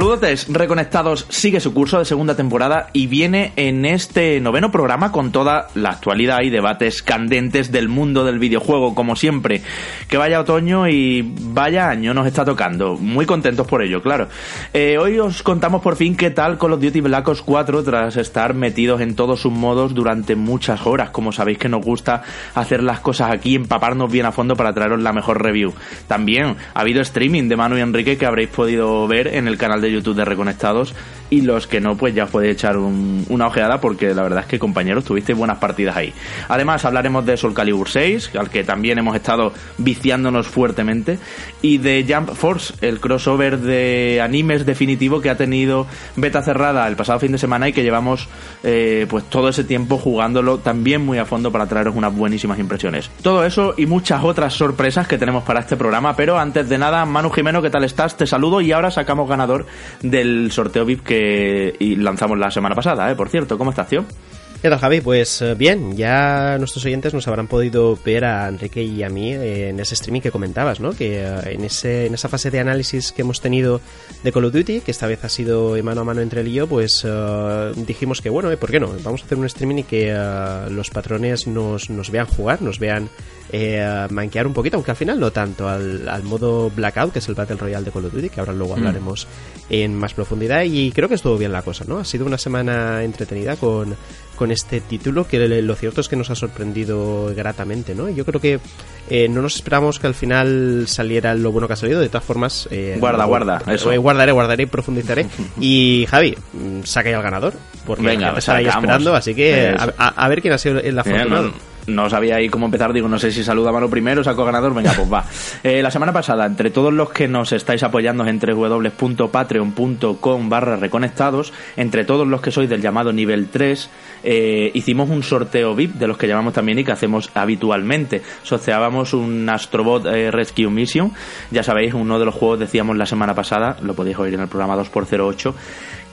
Saludos, Reconectados sigue su curso de segunda temporada y viene en este noveno programa con toda la actualidad y debates candentes del mundo del videojuego, como siempre. Que vaya otoño y vaya año nos está tocando. Muy contentos por ello, claro. Eh, hoy os contamos por fin qué tal Call of Duty Black Ops 4 tras estar metidos en todos sus modos durante muchas horas. Como sabéis que nos gusta hacer las cosas aquí, empaparnos bien a fondo para traeros la mejor review. También ha habido streaming de Manu y Enrique que habréis podido ver en el canal de YouTube de Reconectados y los que no, pues ya podéis echar una ojeada porque la verdad es que compañeros tuvisteis buenas partidas ahí. Además hablaremos de Soul Calibur 6, al que también hemos estado viciándonos fuertemente, y de Jump Force, el crossover de animes definitivo que ha tenido beta cerrada el pasado fin de semana y que llevamos eh, pues todo ese tiempo jugándolo también muy a fondo para traeros unas buenísimas impresiones. Todo eso y muchas otras sorpresas que tenemos para este programa, pero antes de nada, Manu Jimeno, ¿qué tal estás? Te saludo y ahora sacamos ganador del sorteo VIP que lanzamos la semana pasada, ¿eh? Por cierto, ¿cómo estás, tío? ¿Qué tal, Javi? Pues eh, bien, ya nuestros oyentes nos habrán podido ver a Enrique y a mí en ese streaming que comentabas, ¿no? Que eh, en, ese, en esa fase de análisis que hemos tenido de Call of Duty, que esta vez ha sido mano a mano entre él y yo, pues uh, dijimos que, bueno, ¿por qué no? Vamos a hacer un streaming y que uh, los patrones nos, nos vean jugar, nos vean eh, manquear un poquito, aunque al final no tanto, al, al, modo Blackout, que es el Battle Royale de Call of Duty, que ahora luego mm. hablaremos en más profundidad. Y creo que estuvo bien la cosa, ¿no? Ha sido una semana entretenida con, con este título, que lo cierto es que nos ha sorprendido gratamente, ¿no? Yo creo que eh, no nos esperamos que al final saliera lo bueno que ha salido, de todas formas... Eh, guarda, guarda, eso. guardaré, guardaré y profundizaré. y Javi, saca ya el ganador, porque Venga, está ahí esperando, así que a, ver quién ha sido el afortunado no sabía ahí cómo empezar, digo, no sé si saluda a mano primero, saco ganador, venga, pues va. Eh, la semana pasada, entre todos los que nos estáis apoyando en www.patreon.com barra reconectados, entre todos los que sois del llamado nivel 3, eh, hicimos un sorteo VIP de los que llamamos también y que hacemos habitualmente. Sorteábamos un Astrobot eh, Rescue Mission, ya sabéis, uno de los juegos decíamos la semana pasada, lo podéis oír en el programa 2x08,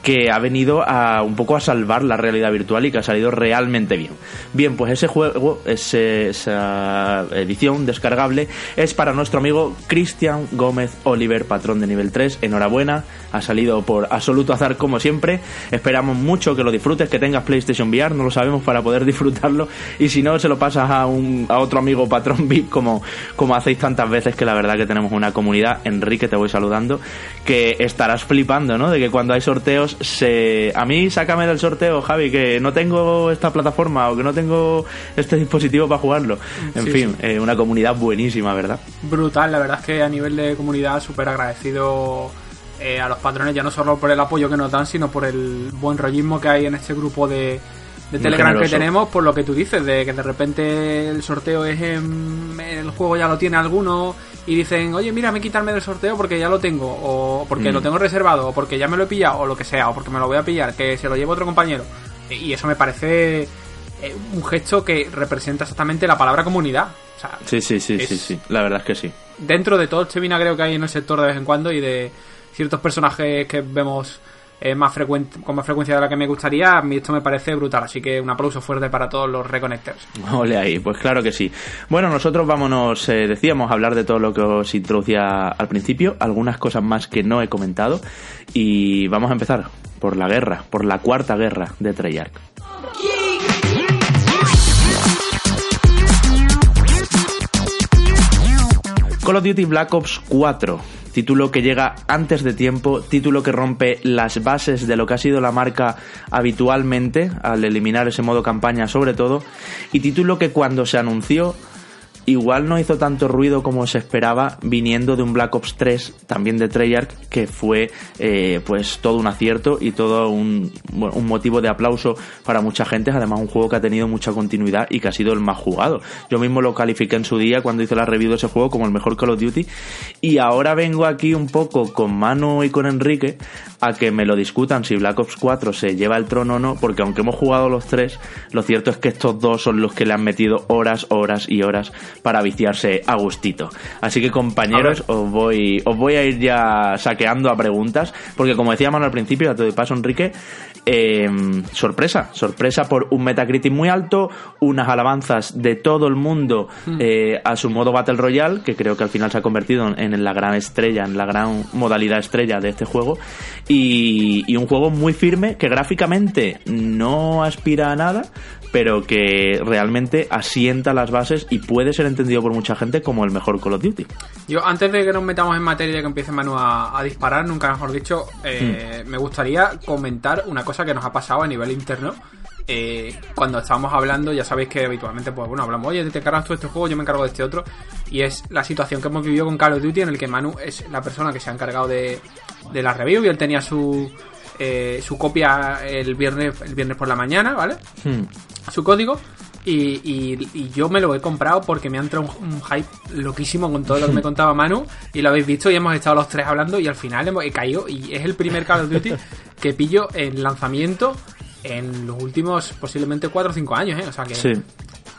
que ha venido a un poco a salvar la realidad virtual y que ha salido realmente bien. Bien, pues ese juego, esa edición descargable es para nuestro amigo Cristian Gómez Oliver, patrón de nivel 3. Enhorabuena, ha salido por absoluto azar como siempre. Esperamos mucho que lo disfrutes, que tengas PlayStation VR, no lo sabemos para poder disfrutarlo. Y si no, se lo pasas a, un, a otro amigo patrón VIP como, como hacéis tantas veces, que la verdad que tenemos una comunidad. Enrique, te voy saludando, que estarás flipando, ¿no? De que cuando hay sorteos se... A mí sácame del sorteo, Javi, que no tengo esta plataforma o que no tengo este dispositivo para jugarlo. En fin, eh, una comunidad buenísima, ¿verdad? Brutal, la verdad es que a nivel de comunidad súper agradecido eh, a los patrones, ya no solo por el apoyo que nos dan, sino por el buen rollismo que hay en este grupo de, de Telegram que tenemos, por lo que tú dices, de que de repente el sorteo es en, el juego ya lo tiene alguno y dicen, oye, mira, me quitarme del sorteo porque ya lo tengo, o porque lo mm. tengo reservado, o porque ya me lo he pillado, o lo que sea, o porque me lo voy a pillar, que se lo lleve otro compañero. Y eso me parece eh, un gesto que representa exactamente la palabra comunidad. sí, sí, sí, sí, sí, la verdad es que sí. Dentro de todo este vinagreo que hay en el sector de vez en cuando y de ciertos personajes que vemos eh, más con más frecuencia de la que me gustaría, a mí esto me parece brutal. Así que un aplauso fuerte para todos los reconnectors. Ole ahí, pues claro que sí. Bueno, nosotros vámonos, eh, decíamos, a hablar de todo lo que os introducía al principio, algunas cosas más que no he comentado. Y vamos a empezar por la guerra, por la cuarta guerra de Treyarch. Call of Duty Black Ops 4 título que llega antes de tiempo, título que rompe las bases de lo que ha sido la marca habitualmente al eliminar ese modo campaña sobre todo, y título que cuando se anunció igual no hizo tanto ruido como se esperaba viniendo de un Black Ops 3 también de Treyarch que fue eh, pues todo un acierto y todo un, un, motivo de aplauso para mucha gente. Además un juego que ha tenido mucha continuidad y que ha sido el más jugado. Yo mismo lo califiqué en su día cuando hice la review de ese juego como el mejor Call of Duty. Y ahora vengo aquí un poco con Manu y con Enrique a que me lo discutan si Black Ops 4 se lleva el trono o no porque aunque hemos jugado los tres lo cierto es que estos dos son los que le han metido horas horas y horas para viciarse a gustito. Así que compañeros, os voy, os voy a ir ya saqueando a preguntas, porque como decíamos al principio, a todo de paso Enrique, eh, sorpresa, sorpresa por un Metacritic muy alto, unas alabanzas de todo el mundo hmm. eh, a su modo Battle Royale, que creo que al final se ha convertido en, la gran estrella, en la gran modalidad estrella de este juego, y, y un juego muy firme que gráficamente no aspira a nada, pero que realmente asienta las bases y puede ser entendido por mucha gente como el mejor Call of Duty. Yo, antes de que nos metamos en materia y que empiece Manu a, disparar, nunca mejor dicho, eh, hmm. me gustaría comentar una cosa que nos ha pasado a nivel interno. Eh, cuando estábamos hablando, ya sabéis que habitualmente, pues bueno, hablamos, oye, te cargas tú este juego, yo me encargo de este otro. Y es la situación que hemos vivido con Call of Duty, en el que Manu es la persona que se ha encargado de, de la review y él tenía su, eh, su copia el viernes, el viernes por la mañana, ¿vale? Hmm. Su código. Y, yo me lo he comprado porque me ha entrado un, hype loquísimo con todo lo que me contaba Manu. Y lo habéis visto y hemos estado los tres hablando y al final hemos, he caído. Y es el primer Call of Duty que pillo en lanzamiento en los últimos posiblemente 4 o 5 años, ¿eh? O sea que,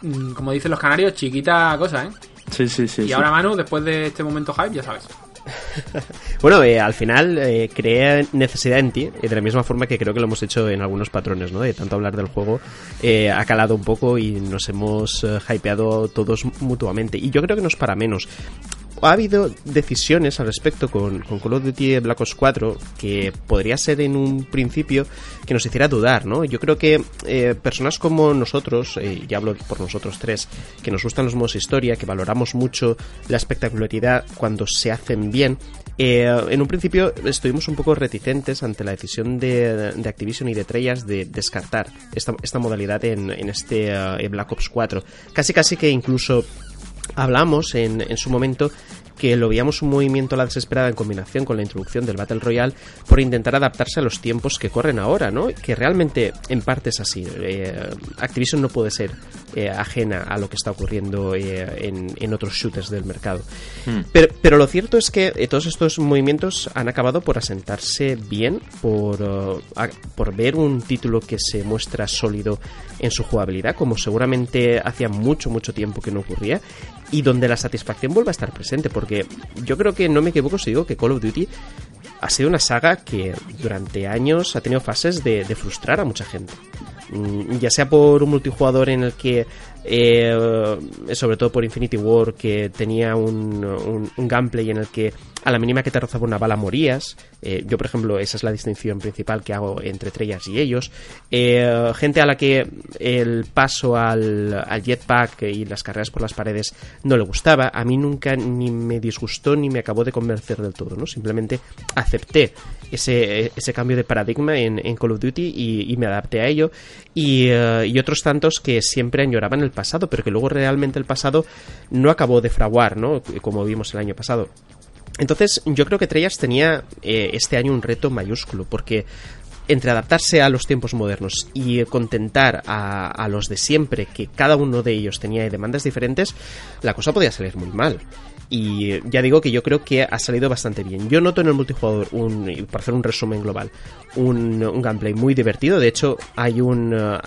mm, como dicen los canarios, chiquita cosa, ¿eh? Sí, sí, sí. Y ahora Manu, después de este momento hype, ya sabes. bueno, eh, al final eh, crea necesidad en ti, de la misma forma que creo que lo hemos hecho en algunos patrones, ¿no? De tanto hablar del juego, eh, ha calado un poco y nos hemos hypeado todos mutuamente. Y yo creo que no es para menos ha habido decisiones al respecto con, con, Call of Duty Black Ops 4 que podría ser en un principio que nos hiciera dudar, ¿no? Yo creo que eh, personas como nosotros, eh, y hablo por nosotros tres, que nos gustan los modos historia, que valoramos mucho la espectacularidad cuando se hacen bien, eh, en un principio estuvimos un poco reticentes ante la decisión de, de Activision y de Treyas de descartar esta, esta modalidad en, en este Black Ops 4. Casi casi que incluso hablamos en, en su momento que lo veíamos un movimiento a la desesperada en combinación con la introducción del Battle Royale por intentar adaptarse a los tiempos que corren ahora, ¿no? Que realmente en parte es así. Eh, Activision no puede ser eh, ajena a lo que está ocurriendo eh, en, otros shooters del mercado. Hmm. Pero, lo cierto es que todos estos movimientos han acabado por asentarse bien, por, por ver un título que se muestra sólido en su jugabilidad, como seguramente hacía mucho, mucho tiempo que no ocurría, y donde la satisfacción vuelva a estar presente, porque yo creo que no me equivoco si digo que Call of Duty ha sido una saga que durante años ha tenido fases de, de frustrar a mucha gente. Mm, ya sea por un multijugador en el que eh, sobre todo por Infinity War, que tenía un, un, gameplay en el que a la mínima que te rozaba una bala morías. Eh, yo, por ejemplo, esa es la distinción principal que hago entre Trellas y ellos. Eh, gente a la que el paso al, al, jetpack y las carreras por las paredes no le gustaba. A mí nunca ni me disgustó ni me acabó de convencer del todo, ¿no? Simplemente acepté ese, ese cambio de paradigma en, en Call of Duty y, me adapté a ello. Y, y otros tantos que siempre añoraban el pasado, pero que luego realmente el pasado no acabó de fraguar, ¿no? Como vimos el año pasado. Entonces, yo creo que Treyas tenía eh, este año un reto mayúsculo, porque entre adaptarse a los tiempos modernos y contentar a, los de siempre, que cada uno de ellos tenía demandas diferentes, la cosa podía salir muy mal. Y ya digo que yo creo que ha salido bastante bien. Yo noto en el multijugador, un, para hacer un resumen global, un, gameplay muy divertido. De hecho, hay un, uh,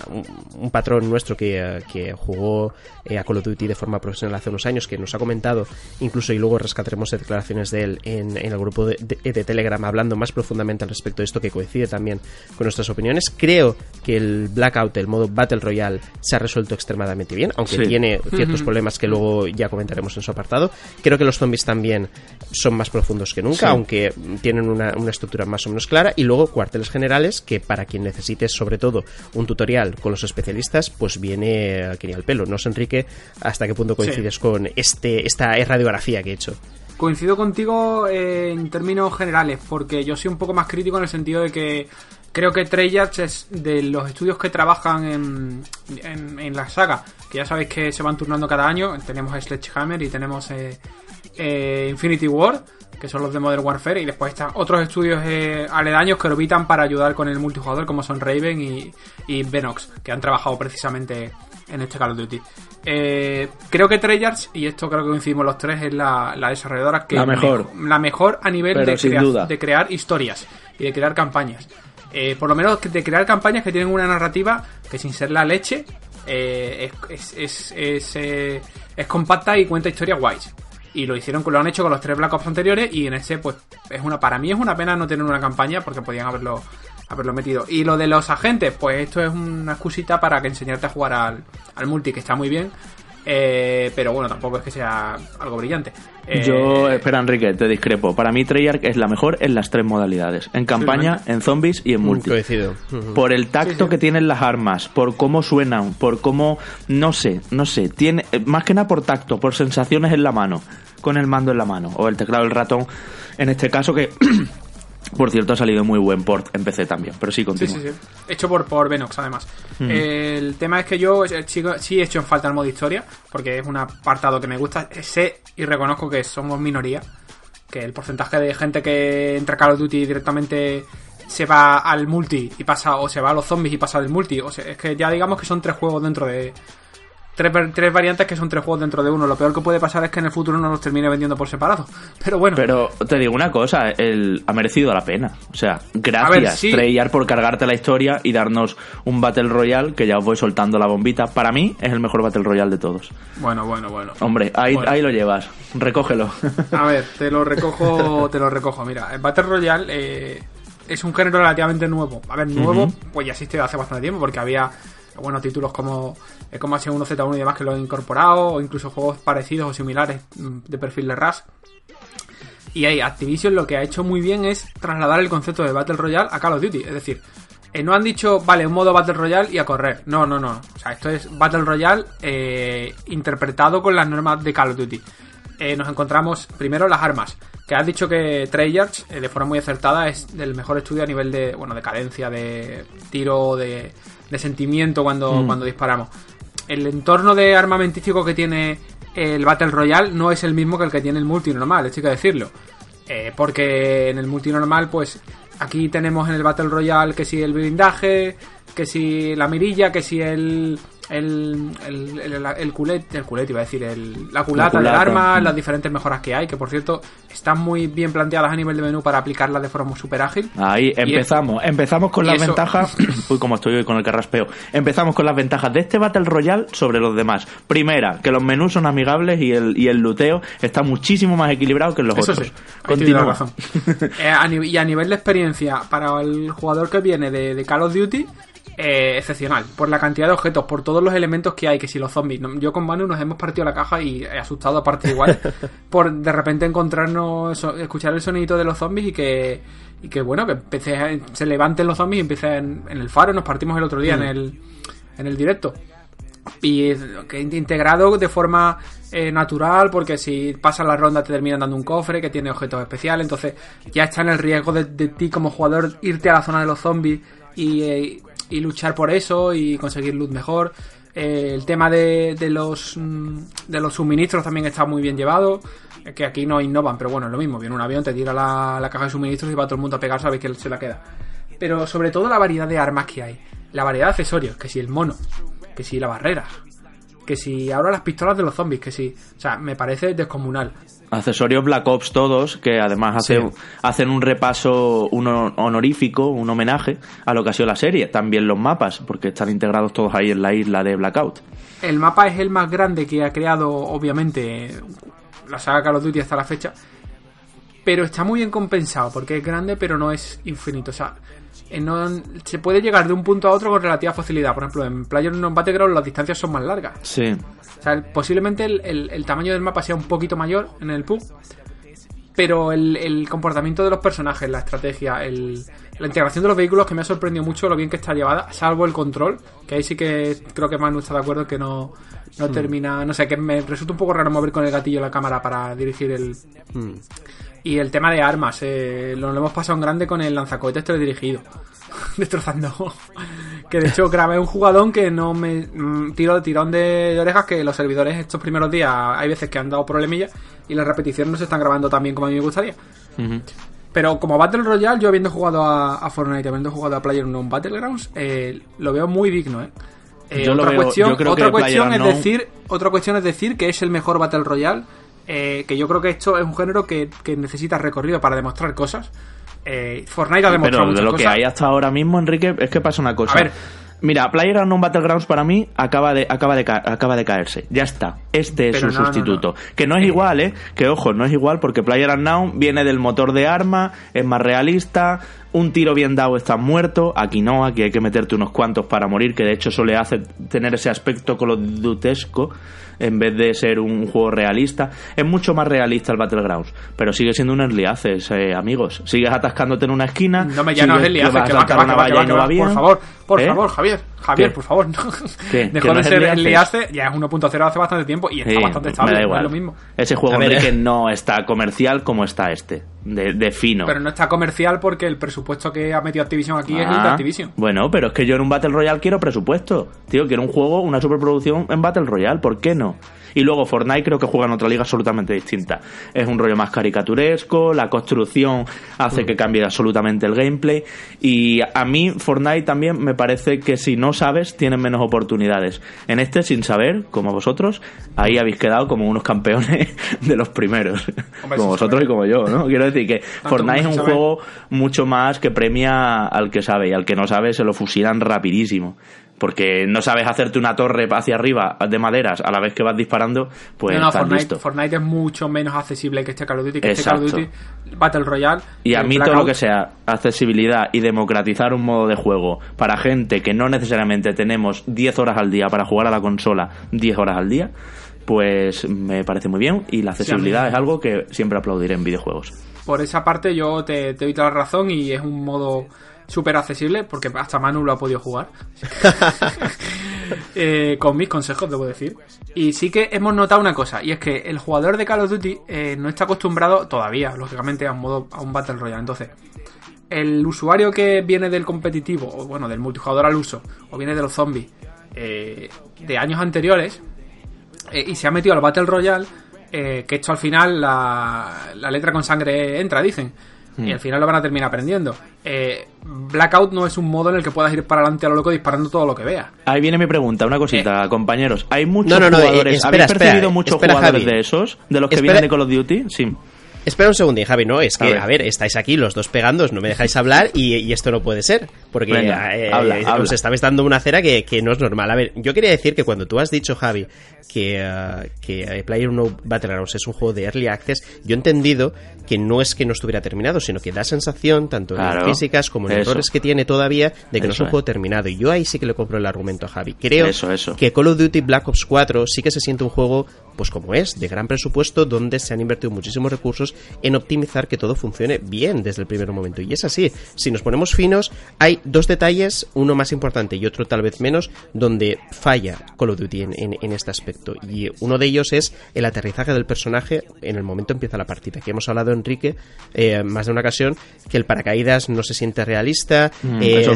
un patrón nuestro que, uh, que jugó eh, a Call of Duty de forma profesional hace unos años que nos ha comentado, incluso y luego rescataremos declaraciones de él en, en el grupo de, de, Telegram hablando más profundamente al respecto de esto que coincide también con nuestras opiniones. Creo que el Blackout, el modo Battle Royale, se ha resuelto extremadamente bien, aunque tiene ciertos problemas que luego ya comentaremos en su apartado. Creo que los zombies también son más profundos que nunca, aunque tienen una, una, estructura más o menos clara. Y luego cuarteles generales, que para quien necesite sobre todo un tutorial con los especialistas, pues viene aquí al pelo. No sé, Enrique, hasta qué punto coincides con este esta radiografía que he hecho. Coincido contigo en términos generales, porque yo soy un poco más crítico en el sentido de que creo que Treyarch es de los estudios que trabajan en, en, la saga, que ya sabéis que se van turnando cada año. Tenemos Sledgehammer y tenemos eh, eh, Infinity War, que son los de Modern Warfare, y después están otros estudios eh, aledaños que orbitan para ayudar con el multijugador, como son Raven y, y Venox, que han trabajado precisamente en este Call of Duty. Creo que Treyarch, y esto creo que coincidimos los tres, es la, desarrolladora que la mejor, la mejor a nivel de, de crear historias y de crear campañas. Por lo menos de crear campañas que tienen una narrativa que sin ser la leche, es, es, es, es, compacta y cuenta historias guays. Y lo hicieron, lo han hecho con los tres Black Ops anteriores y en este pues es una para mí es una pena no tener una campaña porque podían haberlo haberlo metido. Y lo de los agentes, pues esto es una excusita para que enseñarte a jugar al, al multi, que está muy bien. Eh, pero bueno, tampoco es que sea algo brillante. Eh, Yo, espera Enrique, te discrepo. Para mí Treyarch es la mejor en las tres modalidades. En campaña, en zombies y en multi. Por el tacto que tienen las armas, por cómo suenan, por cómo... No sé, no sé. Tiene, más que nada por tacto, por sensaciones en la mano. Con el mando en la mano. O el teclado, el ratón. En este caso que... Por cierto, ha salido muy buen port en PC también, pero sí, continúa. Sí, sí, sí. Hecho por, por Venox, además. El tema es que yo eh, sí he hecho en falta el modo historia, porque es un apartado que me gusta. Sé y reconozco que somos minoría, que el porcentaje de gente que entra a Call of Duty directamente se va al multi y pasa, o se va a los zombies y pasa del multi. O sea, es que ya digamos que son tres juegos dentro de, tres, variantes que son tres juegos dentro de uno. Lo peor que puede pasar es que en el futuro no los termine vendiendo por separado. Pero bueno. Pero te digo una cosa, el, ha merecido la pena. O sea, gracias Treyarch por cargarte la historia y darnos un Battle Royale que ya os voy soltando la bombita. Para mí es el mejor Battle Royale de todos. Bueno, bueno, bueno. Hombre, ahí, ahí lo llevas. Recógelo. A ver, te lo recojo, te lo recojo. Mira, el Battle Royale eh, es un género relativamente nuevo. A ver, nuevo, pues ya existe hace bastante tiempo porque había bueno, títulos como, eh, como H1 Z1 y demás que lo han incorporado, o incluso juegos parecidos o similares mm, de perfil de RAS. Y ahí Activision lo que ha hecho muy bien es trasladar el concepto de Battle Royale a Call of Duty. Es decir, eh, no han dicho, vale, un modo Battle Royale y a correr. No, no, no. O sea, esto es Battle Royale eh, interpretado con las normas de Call of Duty. nos encontramos primero las armas. Que has dicho que Treyarch, de forma muy acertada, es del mejor estudio a nivel de, bueno, de cadencia, de tiro, de, de sentimiento cuando, mm. cuando disparamos. El entorno de armamentístico que tiene el Battle Royale no es el mismo que el que tiene el multi normal, esto hay que decirlo. Eh, porque en el multi normal, pues aquí tenemos en el Battle Royale que si el blindaje, que si la mirilla, que si el, el, el, el, culete, el culete iba a decir, el, la culata del arma, mm. las diferentes mejoras que hay, que por cierto están muy bien planteadas a nivel de menú para aplicarlas de forma súper ágil. Ahí empezamos, empezamos con las ventajas, uy como estoy hoy con el carraspeo, empezamos con las ventajas de este Battle Royale sobre los demás. Primera, que los menús son amigables y el, y el luteo está muchísimo más equilibrado que en los Eso otros. Sí, Continúa. Razón. Eh, y a nivel de experiencia, para el jugador que viene de, de Call of Duty, eh, excepcional. Por la cantidad de objetos, por todos los elementos que hay, que si los zombies. Yo con Manu nos hemos partido la caja y he asustado aparte igual. por de repente encontrarnos, escuchar el sonido de los zombies y que, y que bueno, que empecé se levanten los zombies y empiece en, el faro. Nos partimos el otro día en, mm. el, en el directo. Y que integrado de forma eh, natural, porque si pasas la ronda te terminan dando un cofre que tiene objetos especiales. Entonces ya está en el riesgo de, ti como jugador irte a la zona de los zombies y, eh, y luchar por eso y conseguir luz mejor. Eh, el tema de, de, los mm, de los suministros también está muy bien llevado. Que aquí no innovan, pero bueno, es lo mismo. Viene un avión, te tira la, la caja de suministros y va todo el mundo a pegar, sabes que se la queda. Pero sobre todo la variedad de armas que hay. La variedad de accesorios, que si el mono, que si la barrera, que si ahora las pistolas de los zombies, que si. O sea, me parece descomunal accesorios Black Ops todos, que además hacen un repaso un honorífico, un homenaje a lo que ha sido la serie. También los mapas, porque están integrados todos ahí en la isla de Blackout. El mapa es el más grande que ha creado, obviamente, la saga Call of Duty hasta la fecha. Pero está muy bien compensado, porque es grande, pero no es infinito. O sea, eh, se puede llegar de un punto a otro con relativa facilidad. Por ejemplo, en PlayerUnknown's Battleground las distancias son más largas. Sí. O sea, posiblemente el, tamaño del mapa sea un poquito mayor en el PUB, pero el, comportamiento de los personajes, la estrategia, la integración de los vehículos que me ha sorprendido mucho lo bien que está llevada, salvo el control, que ahí sí que creo que Manu está de acuerdo que no, no hmm. termina, no sé, que me resulta un poco raro mover con el gatillo la cámara para dirigir el... Hmm. Y el tema de armas, eh, lo, hemos pasado en grande con el lanzacohetes teledirigido. Destrozando. que de hecho grabé un jugadón que no me mm, tiro de tirón de, orejas que los servidores estos primeros días hay veces que han dado problemillas y las repeticiones no se están grabando tan bien como a mí me gustaría. Pero como Battle Royale, yo habiendo jugado a, Fortnite, habiendo jugado a PlayerUnknown Battlegrounds, eh, lo veo muy digno, ¿eh? eh otra cuestión, otra cuestión es decir, otra cuestión es decir que es el mejor Battle Royale eh, que yo creo que esto es un género que, necesita recorrido para demostrar cosas. Eh, Fortnite ha demostrado Pero de lo que hay hasta ahora mismo, Enrique, es que pasa una cosa. Mira, PlayerUnknown Battlegrounds para mí acaba de, acaba de, acaba de caerse. Ya está. Este es su sustituto. Que no es igual, ¿eh? Que ojo, no es igual porque PlayerUnknown viene del motor de arma, es más realista, un tiro bien dado está muerto. Aquí no, aquí hay que meterte unos cuantos para morir, que de hecho eso le hace tener ese aspecto colodutesco en vez de ser un juego realista. Es mucho más realista el Battlegrounds, pero sigue siendo un early access, eh, amigos. Sigues atascándote en una esquina. No me llames early access, que va, que va, que va, que va, Por favor, por ¿Eh? favor, Javier. Javier, por favor, no. Dejó de ser early access, ya es 1.0 hace bastante tiempo y está bastante estable, da igual. es lo mismo. Ese juego que no está comercial como está este, de, fino. Pero no está comercial porque el presupuesto que ha metido Activision aquí es el de ah, Activision. Bueno, pero es que yo en un Battle Royale quiero presupuesto. Tío, quiero un juego, una superproducción en Battle Royale, ¿por qué no? Y luego Fortnite creo que juega en otra liga absolutamente distinta. Es un rollo más caricaturesco, la construcción hace que cambie absolutamente el gameplay. Y a mí Fortnite también me parece que si no sabes, tienes menos oportunidades. En este, sin saber, como vosotros, ahí habéis quedado como unos campeones de los primeros. como vosotros y como yo, ¿no? Quiero decir que Fortnite es un juego mucho más que premia al que sabe y al que no sabe se lo fusilan rapidísimo porque no sabes hacerte una torre hacia arriba de maderas a la vez que vas disparando, pues no, Fortnite, Fortnite, es mucho menos accesible que este Call of Duty, que este Call of Duty Battle Royale. Y a mí todo lo que sea accesibilidad y democratizar un modo de juego para gente que no necesariamente tenemos 10 horas al día para jugar a la consola 10 horas al día, pues me parece muy bien y la accesibilidad es algo que siempre aplaudiré en videojuegos. Por esa parte yo te, te doy toda la razón y es un modo súper accesible, porque hasta Manu lo ha podido jugar. Eh, con mis consejos, debo decir. Y sí que hemos notado una cosa, y es que el jugador de Call of Duty eh, no está acostumbrado todavía, lógicamente, a un modo, a un Battle Royale. Entonces, el usuario que viene del competitivo, o bueno, del multijugador al uso, o viene de los zombies, eh, de años anteriores, y se ha metido al Battle Royale, que esto al final la, la letra con sangre entra, dicen. Y mm. al final lo van a terminar aprendiendo. Eh, Blackout no es un modo en el que puedas ir para adelante a lo loco disparando todo lo que veas. Ahí viene mi pregunta, una cosita, eh. compañeros. ¿Hay muchos jugadores? ¿Habéis percibido muchos jugadores de esos? ¿De los que vienen de Call of Duty? Sí. Espera un segundo, Javi, no, es que, a ver. estáis aquí los dos pegando, no me dejáis hablar y, esto no puede ser, porque eh, os estabais dando una cera que, que, no es normal. A ver, yo quería decir que cuando tú has dicho, Javi, que, uh, que Player No Battlegrounds es un juego de Early Access, yo he entendido que no es que no estuviera terminado, sino que da sensación, tanto en físicas como en errores que tiene todavía, de que no es un juego terminado. Y yo ahí sí que le compro el argumento a Javi. Creo que Call of Duty Black Ops 4 sí que se siente un juego, pues como es, de gran presupuesto, donde se han invertido muchísimos recursos en optimizar que todo funcione bien desde el primer momento. Y es así. Si nos ponemos finos, hay dos detalles, uno más importante y otro tal vez menos, donde falla Call of Duty en este aspecto. Y uno de ellos es el aterrizaje del personaje en el momento empieza la partida. Que hemos hablado, Enrique, eh, más de una ocasión, que el paracaídas no se siente realista. Mm, eh,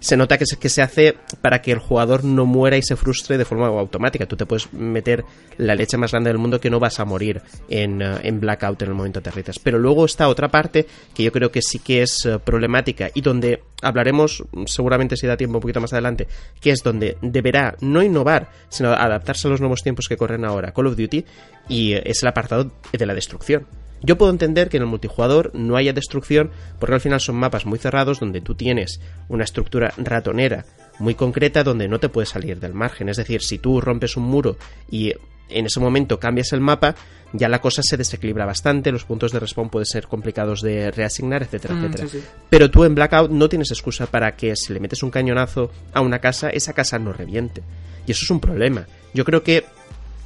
se, nota que se, que se hace para que el jugador no muera y se frustre de forma automática. Tú te puedes meter la leche más grande del mundo que no vas a morir en, eh, en Blackout en el momento aterrizas. Pero luego está otra parte que yo creo que sí que es problemática y donde hablaremos seguramente si da tiempo un poquito más adelante, que es donde deberá no innovar, sino adaptarse a los nuevos tiempos que corren ahora Call of Duty y es el apartado de la destrucción. Yo puedo entender que en el multijugador no haya destrucción porque al final son mapas muy cerrados donde tú tienes una estructura ratonera muy concreta donde no te puedes salir del margen. Es decir, si tú rompes un muro y en ese momento cambias el mapa, ya la cosa se desequilibra bastante, los puntos de respawn pueden ser complicados de reasignar, etcétera, mm, etcétera. Pero tú en Blackout no tienes excusa para que si le metes un cañonazo a una casa, esa casa no reviente. Y eso es un problema. Yo creo que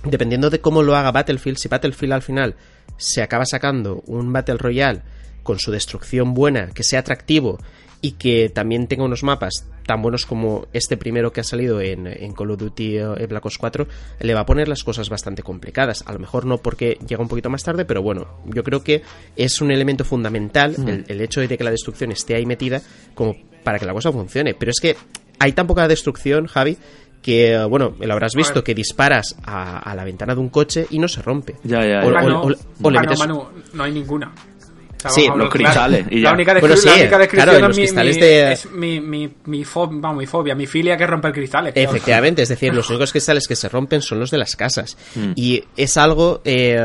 dependiendo de cómo lo haga Battlefield, si Battlefield al final se acaba sacando un Battle Royale con su destrucción buena, que sea atractivo y que también tenga unos mapas tan buenos como este primero que ha salido en, Call of Duty eh, Black Ops 4, le va a poner las cosas bastante complicadas. A lo mejor no porque llega un poquito más tarde, pero bueno, yo creo que es un elemento fundamental mm. el, hecho de que la destrucción esté ahí metida como para que la cosa funcione. Pero es que hay tan poca destrucción, Javi, que, eh, bueno, lo habrás visto, que disparas a, la ventana de un coche y no se rompe. Ya, ya, O, no, no hay ninguna. Sí, los cristales. La, única, descripción es, mi, mi, mi, fobia, mi filia que rompe cristales. Efectivamente, es decir, los únicos cristales que se rompen son los de las casas. Mm. Y es algo eh,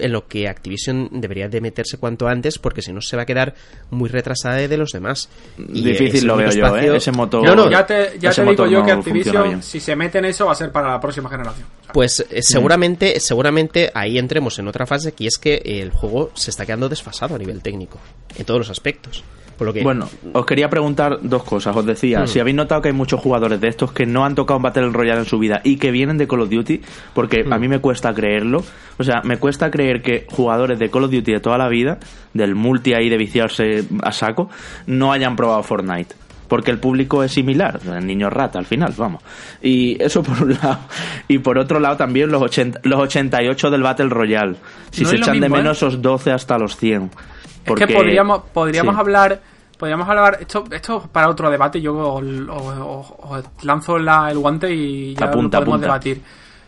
en lo que Activision debería de meterse cuanto antes, porque si no se va a quedar muy retrasada de los demás. Difícil lo veo yo, ¿eh? Ese motor. No, no, ya te, ya te digo yo que Activision, si se mete en eso, va a ser para la próxima generación. Pues eh, seguramente, seguramente ahí entremos en otra fase, que es que el juego se está quedando desfasado a nivel técnico, en todos los aspectos. Por lo que... Bueno, os quería preguntar dos cosas. Os decía, hmm. si habéis notado que hay muchos jugadores de estos que no han tocado un Battle Royale en su vida y que vienen de Call of Duty, porque a hmm. mí me cuesta creerlo. O sea, me cuesta creer que jugadores de Call of Duty de toda la vida, del multi ahí de viciarse a saco, no hayan probado Fortnite porque el público es similar, el niño rata al final, vamos. Y eso por un lado. Y por otro lado también los, 80, los 88 del Battle Royale. Si se echan de menos ¿eh? esos 12 hasta los 100. Porque... Es que podríamos, podríamos hablar... Podríamos hablar, esto, esto para otro debate, yo os, lanzo el guante y ya lo podemos debatir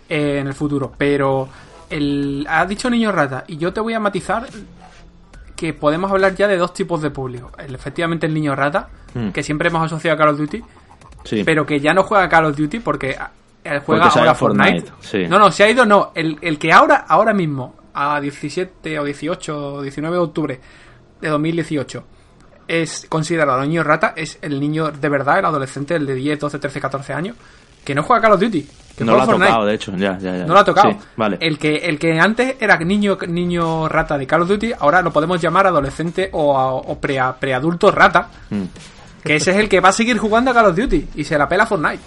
eh, en el futuro. Pero el, has dicho niño rata y yo te voy a matizar que podemos hablar ya de dos tipos de público. efectivamente el niño rata, hmm. que siempre hemos asociado a Call of Duty, pero que ya no juega Call of Duty porque él juega ahora Fortnite. No, no, se ha ido, no. El, el, que ahora, ahora mismo, a 17 o 18 o 19 de octubre de 2018, es considerado niño rata, es el niño de verdad, el adolescente, el de 10, 12, 13, 14 años, que no juega Call of Duty no lo ha tocado, de hecho, ya, ya, ya. No lo ha tocado. vale. El que, el que antes era niño, niño rata de Call of Duty, ahora lo podemos llamar adolescente o, o pre, preadulto rata. Mm. Que ese es el que va a seguir jugando a Call of Duty y se la pela Fortnite.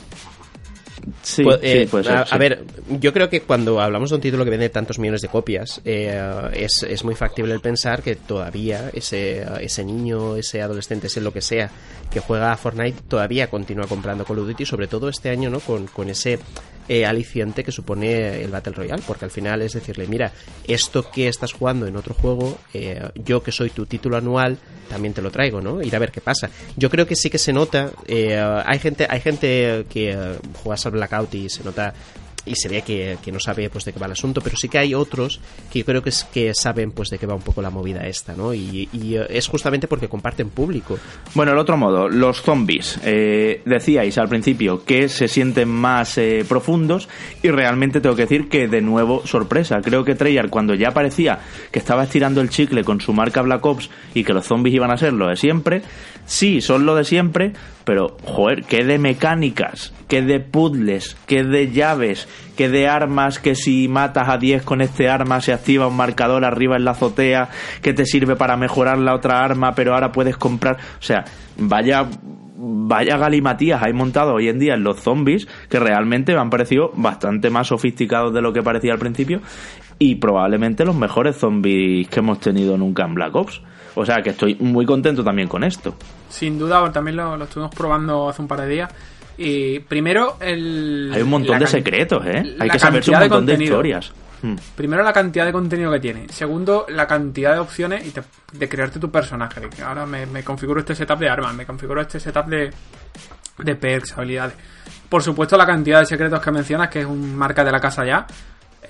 Sí, eh, a, ver, yo creo que cuando hablamos de un título que vende tantos millones de copias, eh, es, es, muy factible el pensar que todavía ese, ese niño, ese adolescente, ese lo que sea, que juega a Fortnite, todavía continúa comprando Call of Duty, sobre todo este año, ¿no? Con, con ese eh, aliciente que supone el Battle Royale, porque al final es decirle, mira, esto que estás jugando en otro juego, eh, yo que soy tu título anual, también te lo traigo, ¿no? Ir a ver qué pasa. Yo creo que sí que se nota, eh, hay gente, hay gente que juega al Blackout y se nota y se ve que, no sabe pues de qué va el asunto, pero sí que hay otros que yo creo que, es, que saben pues de qué va un poco la movida esta, ¿no? Y, eh, es justamente porque comparten público. Bueno, el otro modo, los zombies. Eh, decíais al principio que se sienten más eh, profundos y realmente tengo que decir que de nuevo sorpresa. Creo que Treyarch cuando ya parecía que estaba estirando el chicle con su marca Black Ops y que los zombies iban a ser lo de siempre, sí, son lo de siempre, pero joder, qué de mecánicas, qué de puzzles, qué de llaves, qué de armas, que si matas a 10 con este arma se activa un marcador arriba en la azotea que te sirve para mejorar la otra arma, pero ahora puedes comprar, o sea, vaya vaya galimatías hay montado hoy en día en los zombies que realmente me han parecido bastante más sofisticados de lo que parecía al principio y probablemente los mejores zombies que hemos tenido nunca en Black Ops. O sea que estoy muy contento también con esto. Sin duda, también lo, estuvimos probando hace un par de días. Y primero, el. Hay un montón de secretos, ¿eh? Hay que saber un montón de, historias. Hmm. Primero, la cantidad de contenido que tiene. Segundo, la cantidad de opciones y de crearte tu personaje. Ahora me, configuro este setup de armas, me configuro este setup de, de perks, habilidades. Por supuesto, la cantidad de secretos que mencionas, que es un marca de la casa ya.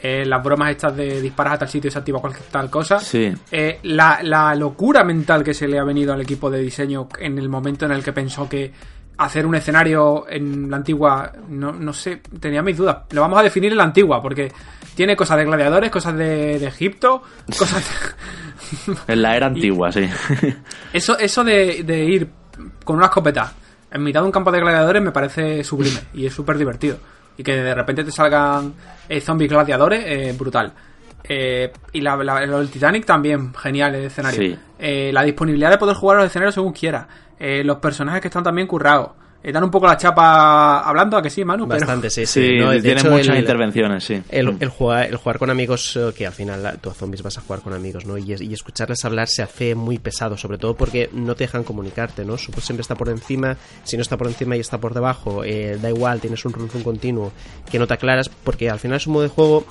Eh, las bromas estas de disparar a tal sitio y se activa cualquier tal cosa. Sí. Eh, la, la, locura mental que se le ha venido al equipo de diseño en el momento en el que pensó que hacer un escenario en la antigua, no, no sé, tenía mis dudas. Lo vamos a definir en la antigua, porque tiene cosas de gladiadores, cosas de, de Egipto, cosas... en la era antigua, sí. eso eso de, de ir con una escopeta en mitad de un campo de gladiadores me parece sublime y es súper divertido y que de repente te salgan eh, zombies gladiadores, eh, brutal. Eh, y la, el Titanic también, genial el escenario. la disponibilidad de poder jugar los escenarios según quiera. los personajes que están también currados. Dan un poco la chapa hablando, a que sí, Manu. Bastante, sí, sí. tienen muchas intervenciones, sí. El, el, jugar, el jugar con amigos, que al final tú a zombies vas a jugar con amigos, ¿no? Y, y, escucharles hablar se hace muy pesado, sobre todo porque no te dejan comunicarte, ¿no? Pues siempre está por encima, si no está por encima y está por debajo, da igual, tienes un run continuo que no te aclaras, porque al final es un modo de juego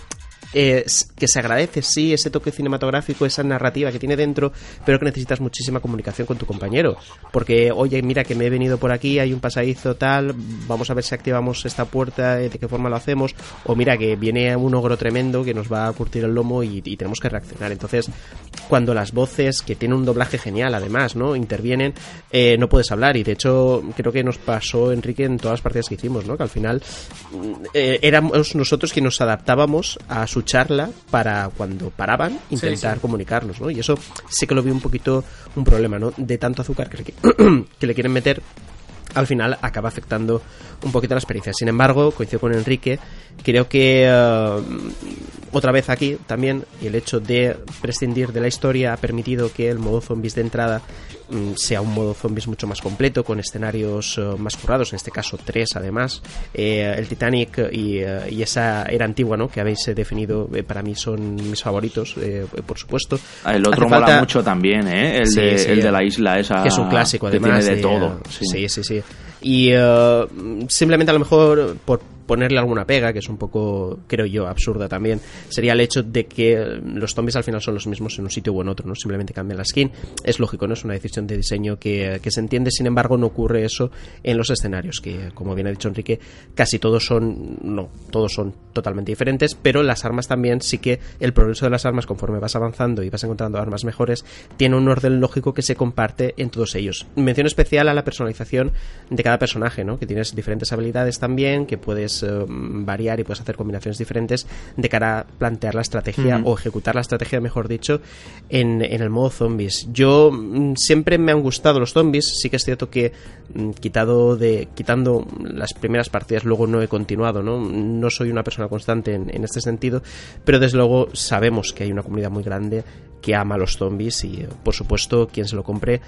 eh, que se agradece, sí, ese toque cinematográfico, esa narrativa que tiene dentro, pero que necesitas muchísima comunicación con tu compañero. Porque, oye, mira que me he venido por aquí, hay un pasadizo tal, vamos a ver si activamos esta puerta, eh, de qué forma lo hacemos, o mira que viene un ogro tremendo que nos va a curtir el lomo y, tenemos que reaccionar. Entonces, cuando las voces, que tienen un doblaje genial además, ¿no? Intervienen, eh, no puedes hablar. Y de hecho, creo que nos pasó, Enrique, en todas las partidas que hicimos, ¿no? Que al final éramos nosotros quienes nos adaptábamos a su charla para cuando paraban intentar comunicarnos, ¿no? Y eso sí que lo vi un poquito un problema, ¿no? De tanto azúcar que le, que le quieren meter al final acaba afectando un poquito la experiencia. Sin embargo, coincido con Enrique, creo que eh, otra vez aquí también el hecho de prescindir de la historia ha permitido que el modo zombies de entrada mm, sea un modo zombies mucho más completo, con escenarios eh, más currados, en este caso tres además. Eh, el Titanic y, esa era antigua, ¿no? Que habéis definido, para mí son mis favoritos, por supuesto. Ah, el otro mola mucho también, ¿eh? El, de, el de la isla esa. Que es un clásico, además. de, todo. sí, sí. sí. Y uh, simplemente a lo mejor por ponerle alguna pega, que es un poco, creo yo, absurda también, sería el hecho de que los zombies al final son los mismos en un sitio u en otro, no simplemente cambian la skin. Es lógico, no es una decisión de diseño que, se entiende, sin embargo, no ocurre eso en los escenarios, que como bien ha dicho Enrique, casi todos son, no, todos son totalmente diferentes, pero las armas también sí que el progreso de las armas conforme vas avanzando y vas encontrando armas mejores, tiene un orden lógico que se comparte en todos ellos. Mención especial a la personalización de cada personaje, ¿no? Que tienes diferentes habilidades también, que puedes eh, variar y puedes hacer combinaciones diferentes de cara a plantear la estrategia o ejecutar la estrategia, mejor dicho, en, el modo zombies. Yo mm, siempre me han gustado los zombies, sí que es cierto que mm, quitado de, quitando las primeras partidas luego no he continuado, ¿no? No soy una persona constante en, en este sentido, pero desde luego sabemos que hay una comunidad muy grande que ama los zombies y por supuesto quien se lo compre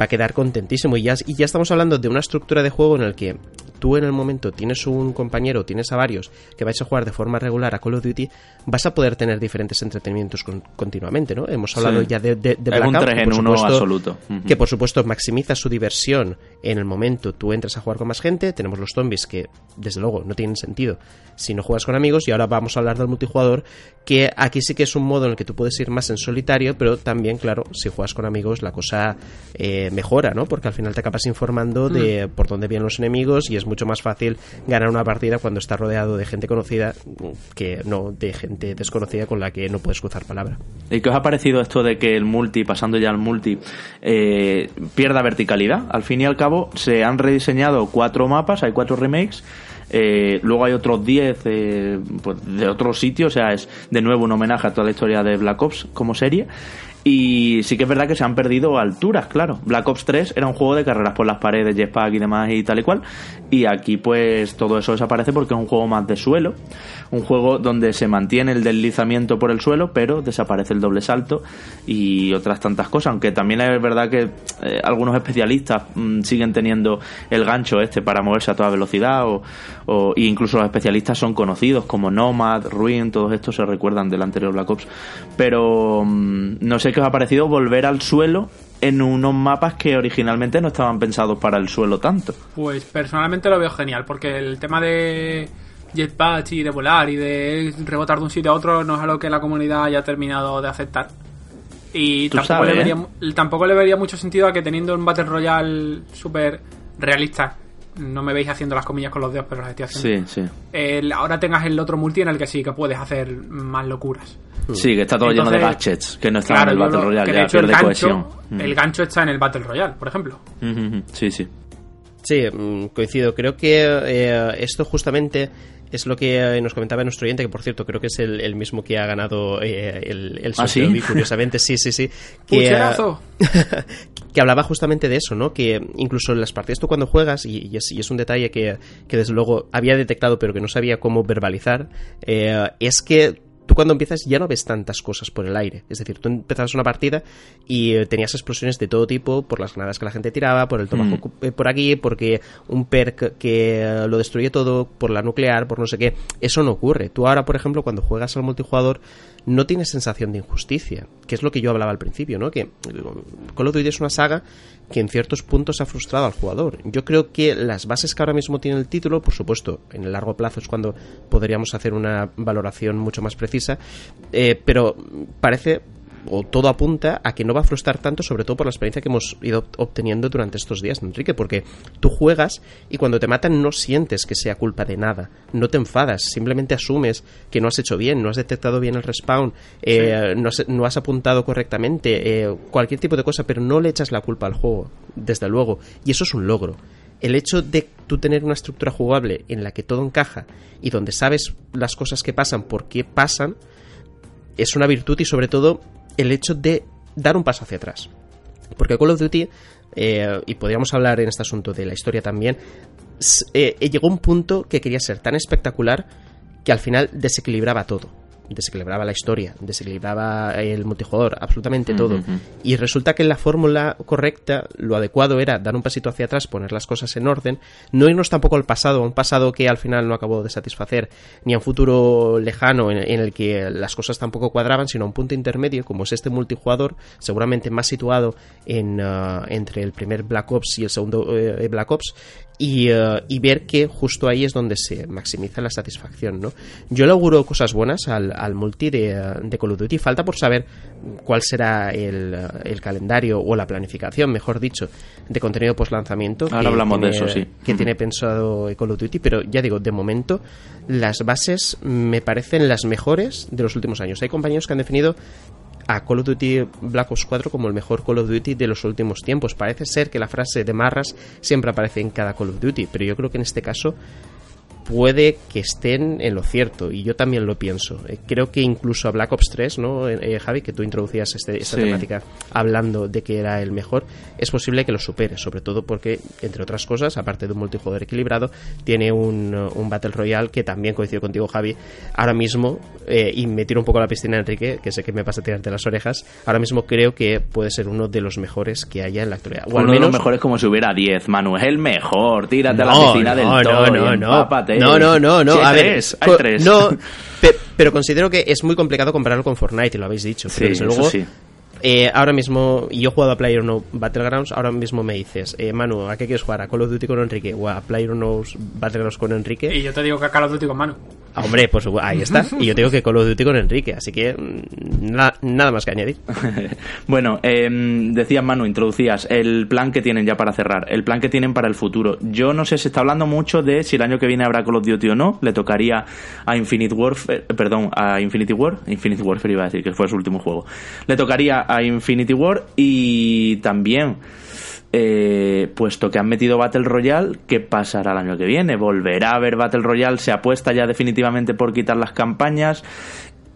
va a quedar contentísimo. Y ya, y ya estamos hablando de una estructura de juego en el que tú en el momento tienes un compañero, tienes a varios que vais a jugar de forma regular a Call of Duty, vas a poder tener diferentes entretenimientos continuamente, ¿no? Hemos hablado ya de, de, de un 3 en uno absoluto. Que por supuesto maximiza su diversión en el momento tú entras a jugar con más gente, tenemos los zombies que desde luego no tienen sentido si no juegas con amigos. Y ahora vamos a hablar del multijugador que aquí sí que es un modo en el que tú puedes ir más en solitario, pero también, claro, si juegas con amigos la cosa eh, mejora, ¿no? Porque al final te acabas informando de mm. por dónde vienen los enemigos y es mucho más fácil ganar una partida cuando estás rodeado de gente conocida que no de gente desconocida con la que no puedes cruzar palabra. ¿Y qué os ha parecido esto de que el multi, pasando ya al multi, eh, pierda verticalidad? Al fin y al cabo, se han rediseñado cuatro mapas, hay cuatro remakes eh, luego hay otros 10 eh, pues de otros sitios, o sea, es de nuevo un homenaje a toda la historia de Black Ops como serie. Y sí que es verdad que se han perdido alturas, claro. Black Ops 3 era un juego de carreras por las paredes, jetpack y demás y tal y cual. Y aquí pues todo eso desaparece porque es un juego más de suelo. Un juego donde se mantiene el deslizamiento por el suelo, pero desaparece el doble salto y otras tantas cosas. Aunque también es verdad que eh, algunos especialistas mm, siguen teniendo el gancho este para moverse a toda velocidad o, o incluso los especialistas son conocidos como Nomad, Ruin, todos estos se recuerdan del anterior Black Ops. Pero mm, no sé que os ha parecido volver al suelo en unos mapas que originalmente no estaban pensados para el suelo tanto. Pues personalmente lo veo genial, porque el tema de jetpack y de volar y de rebotar de un sitio a otro no es algo que la comunidad haya terminado de aceptar. Y tampoco, le ¿eh? vería, tampoco le vería mucho sentido a que teniendo un Battle Royale súper realista no me veis haciendo las comillas con los dedos, pero las estoy haciendo. Sí, sí. ahora tengas el otro multi en el que sí que puedes hacer más locuras. Sí, que está todo lleno de gadgets, que no está en el Battle Royale, ya pierde el gancho, cohesión. El gancho está en el Battle Royale, por ejemplo. Sí, sí. Sí, mm, coincido. Creo que eh, esto justamente es lo que eh, nos comentaba nuestro oyente, que por cierto creo que es el, mismo que ha ganado eh, el, el ¿Ah, sí? curiosamente, sí, sí, sí. Que, que hablaba justamente de eso, ¿no? Que incluso en las partidas tú cuando juegas, y, es, un detalle que, que, desde luego había detectado pero que no sabía cómo verbalizar, es que tú cuando empiezas ya no ves tantas cosas por el aire. Es decir, tú empezabas una partida y eh, tenías explosiones de todo tipo por las granadas que la gente tiraba, por el tomajo mm. por aquí, porque un perk que eh, lo destruye todo, por la nuclear, por no sé qué. Eso no ocurre. Tú ahora, por ejemplo, cuando juegas al multijugador, no tienes sensación de injusticia, que es lo que yo hablaba al principio, ¿no? Que Call of Duty es una saga que en ciertos puntos ha frustrado al jugador. Yo creo que las bases que ahora mismo tiene el título, por supuesto, en el largo plazo es cuando podríamos hacer una valoración mucho más precisa, eh, pero parece o todo apunta a que no va a frustrar tanto, sobre todo por la experiencia que hemos ido obteniendo durante estos días, Enrique, porque tú juegas y cuando te matan no sientes que sea culpa de nada, no te enfadas, simplemente asumes que no has hecho bien, no has detectado bien el respawn, eh, no, has, apuntado correctamente, eh, cualquier tipo de cosa, pero no le echas la culpa al juego, desde luego, y eso es un logro. El hecho de tú tener una estructura jugable en la que todo encaja y donde sabes las cosas que pasan, por qué pasan, es una virtud y sobre todo el hecho de dar un paso hacia atrás. Porque Call of Duty, eh, y podríamos hablar en este asunto de la historia también, eh, llegó a un punto que quería ser tan espectacular que al final desequilibraba todo desequilibraba la historia, desequilibraba el multijugador, absolutamente todo. Y resulta que la fórmula correcta, lo adecuado era dar un pasito hacia atrás, poner las cosas en orden, no irnos tampoco al pasado, un pasado que al final no acabó de satisfacer, ni a un futuro lejano en, el que las cosas tampoco cuadraban, sino a un punto intermedio, como es este multijugador, seguramente más situado en, uh, entre el primer Black Ops y el segundo eh, Black Ops, eh, y, ver que justo ahí es donde se maximiza la satisfacción, ¿no? Yo le auguro cosas buenas al, al multi de, de, Call of Duty. Falta por saber cuál será el, el calendario o la planificación, mejor dicho, de contenido post lanzamiento. Ahora hablamos de eso, sí. Que tiene pensado Call of Duty, pero ya digo, de momento las bases me parecen las mejores de los últimos años. Hay compañeros que han definido a Call of Duty Black Ops 4 como el mejor Call of Duty de los últimos tiempos. Parece ser que la frase de Marras siempre aparece en cada Call of Duty, pero yo creo que en este caso puede que estén en lo cierto y yo también lo pienso. Eh, creo que incluso a Black Ops 3, ¿no, eh, eh, Javi? Que tú introducías este, esta temática hablando de que era el mejor, es posible que lo supere, sobre todo porque, entre otras cosas, aparte de un multijugador equilibrado, tiene un, un Battle Royale que también coincido contigo, Javi, ahora mismo, y me tiro un poco a la piscina, Enrique, que sé que me pasa a tirarte las orejas, ahora mismo creo que puede ser uno de los mejores que haya en la actualidad. O al menos... de los mejores como si hubiera 10, Manu, es el mejor, tírate a la piscina del todo no, no, no. No, no, no, no. a ver, hay tres. No, pero considero que es muy complicado compararlo con Fortnite, y lo habéis dicho. Sí, luego, sí. Eh, ahora mismo, y yo he jugado a PlayerUnknown's Battlegrounds, ahora mismo me dices, eh, Manu, ¿a qué quieres jugar? ¿A Call of Duty con Enrique o a PlayerUnknown's Battlegrounds con Enrique? Y yo te digo que a Call of Duty con Manu. Hombre, pues ahí está. Y yo tengo que Call of Duty con Enrique, así que mm, nada más que añadir. bueno, eh, decías Manu, introducías el plan que tienen ya para cerrar, el plan que tienen para el futuro. Yo no sé, se está hablando mucho de si el año que viene habrá Call of Duty o no. Le tocaría a Infinite Warfare, eh, perdón, a Infinity War, Infinite Warfare iba a decir que fue su último juego. Le tocaría a Infinity War y también eh, puesto que han metido Battle Royale, ¿qué pasará el año que viene? ¿Volverá a haber Battle Royale? ¿Se apuesta ya definitivamente por quitar las campañas?